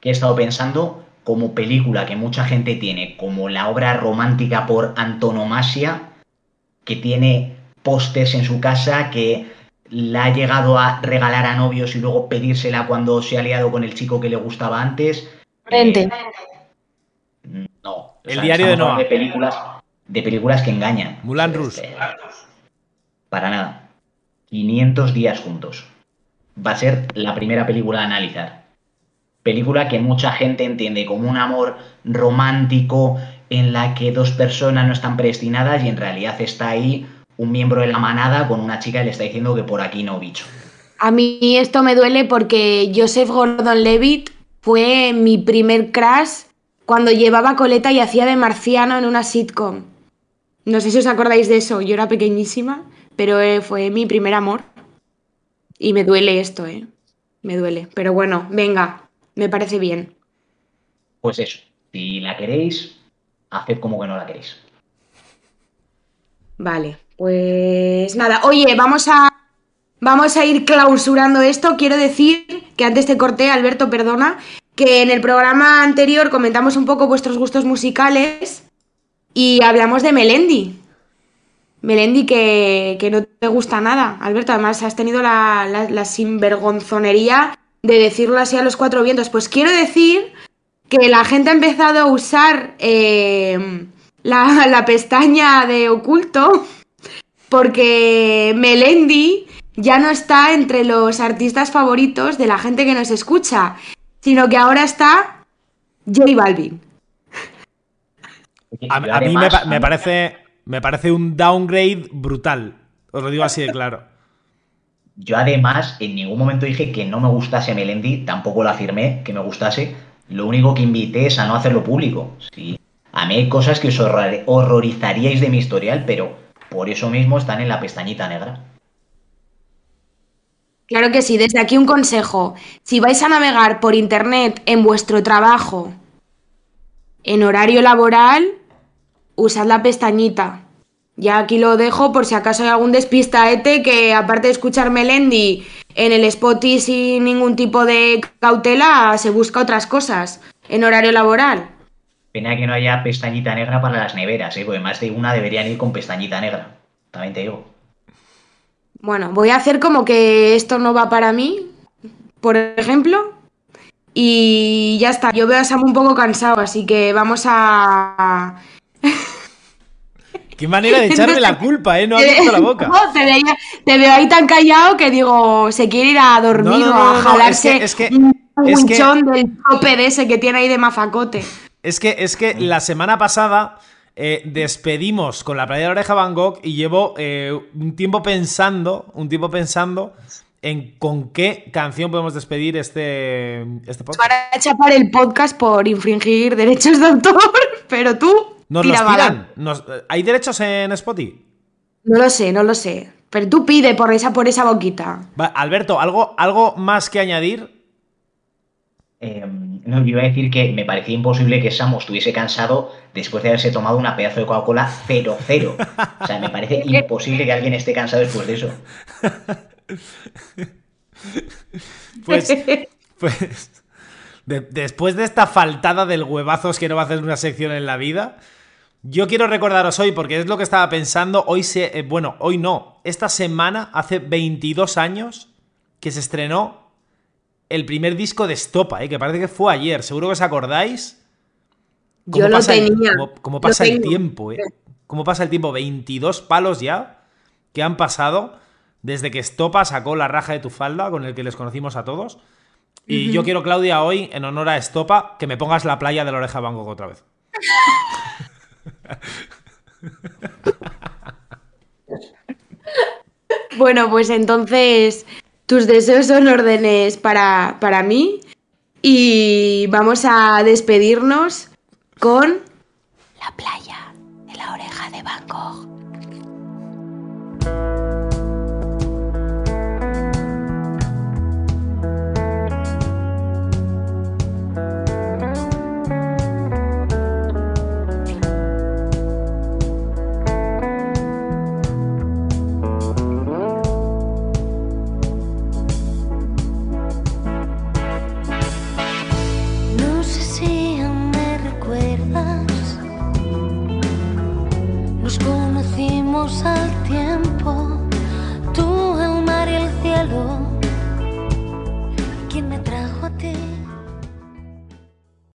que he estado pensando. como película que mucha gente tiene como la obra romántica por antonomasia, que tiene pósters en su casa, que la ha llegado a regalar a novios y luego pedírsela cuando se ha liado con el chico que le gustaba antes. Frente. Eh, no. El diario de Noah. De películas, de películas que engañan. Mulan. Eh, Para nada. 500 días juntos. Va a ser la primera película a analizar. Película que mucha gente entiende como un amor romántico en la que dos personas no están predestinadas y en realidad está ahí un miembro de la manada con una chica y le está diciendo que por aquí no, bicho. A mí esto me duele porque Joseph Gordon-Levitt fue mi primer crush cuando llevaba coleta y hacía de marciano en una sitcom. No sé si os acordáis de eso, yo era pequeñísima, pero eh, fue mi primer amor. Y me duele esto, ¿eh? Me duele. Pero bueno, venga, me parece bien. Pues eso, si la queréis, haced como que no la queréis. Vale, pues nada. Oye, vamos a, vamos a ir clausurando esto. Quiero decir que antes te corté, Alberto, perdona, que en el programa anterior comentamos un poco vuestros gustos musicales y hablamos de Melendi. Melendi que, que no te gusta nada, Alberto. Además, has tenido la, la- la sinvergonzonería de decirlo así a los cuatro vientos. Pues quiero decir que la gente ha empezado a usar eh, la, la pestaña de oculto porque Melendi ya no está entre los artistas favoritos de la gente que nos escucha, sino que ahora está J Balvin. A, mí me parece, me parece un downgrade brutal. Os lo digo así de claro. Yo además en ningún momento dije que no me gustase Melendi, tampoco lo afirmé que me gustase. Lo único que invité es a no hacerlo público. Sí. A mí hay cosas que os horror- horrorizaríais de mi historial, pero por eso mismo están en la pestañita negra. Claro que sí, desde aquí un consejo. Si vais a navegar por internet en vuestro trabajo, en horario laboral, usad la pestañita. Ya aquí lo dejo por si acaso hay algún despistaete que aparte de escuchar Melendi en el Spotify sin ningún tipo de cautela, se busca otras cosas en horario laboral. Pena que no haya pestañita negra para las neveras, ¿eh? porque más de una deberían ir con pestañita negra. También te digo. Bueno, voy a hacer como que esto no va para mí, por ejemplo. Y ya está, yo veo a Sam un poco cansado, así que vamos a... Qué manera de echarme la culpa, ¿eh? No ha abierto la boca. No, te, veía- te veo ahí tan callado que digo, se quiere ir a dormir No, no, o a jalarse es que- es que- un es que- del tope de ese que tiene ahí de mafacote. Es que, es que la semana pasada eh, despedimos con la playa de la oreja Van Gogh y llevo eh, un tiempo pensando, un tiempo pensando en con qué canción podemos despedir este, este podcast. Para chapar el podcast por infringir derechos de autor, pero tú... Nos tira los bala. tiran. Nos- eh, ¿Hay derechos en Spotify? No lo sé, no lo sé. Pero tú pide por esa, por esa boquita. Va, Alberto, ¿algo, ¿algo más que añadir? Eh, no, yo iba a decir que me parecía imposible que Samu estuviese cansado después de haberse tomado una pedazo de Coca-Cola 0-0. O sea, me parece imposible que alguien esté cansado después de eso. Pues, pues de- después de esta faltada del huevazos que no va a hacer una sección en la vida, yo quiero recordaros hoy, porque es lo que estaba pensando, hoy se, eh, bueno, hoy no, esta semana, hace 22 años, que se estrenó el primer disco de Estopa, ¿eh? que parece que fue ayer, seguro que os acordáis. Yo lo pasa el- tenía. cómo- cómo Lo pasa el tiempo, ¿eh? ¿Cómo pasa el tiempo? 22 palos ya que han pasado desde que Estopa sacó la raja de tu falda, con el que les conocimos a todos. Y yo quiero, Claudia, hoy, en honor a Estopa, que me pongas la playa de la oreja Van Gogh otra vez. Bueno, pues entonces tus deseos son órdenes para, para mí. Y vamos a despedirnos con La playa de la oreja de Van.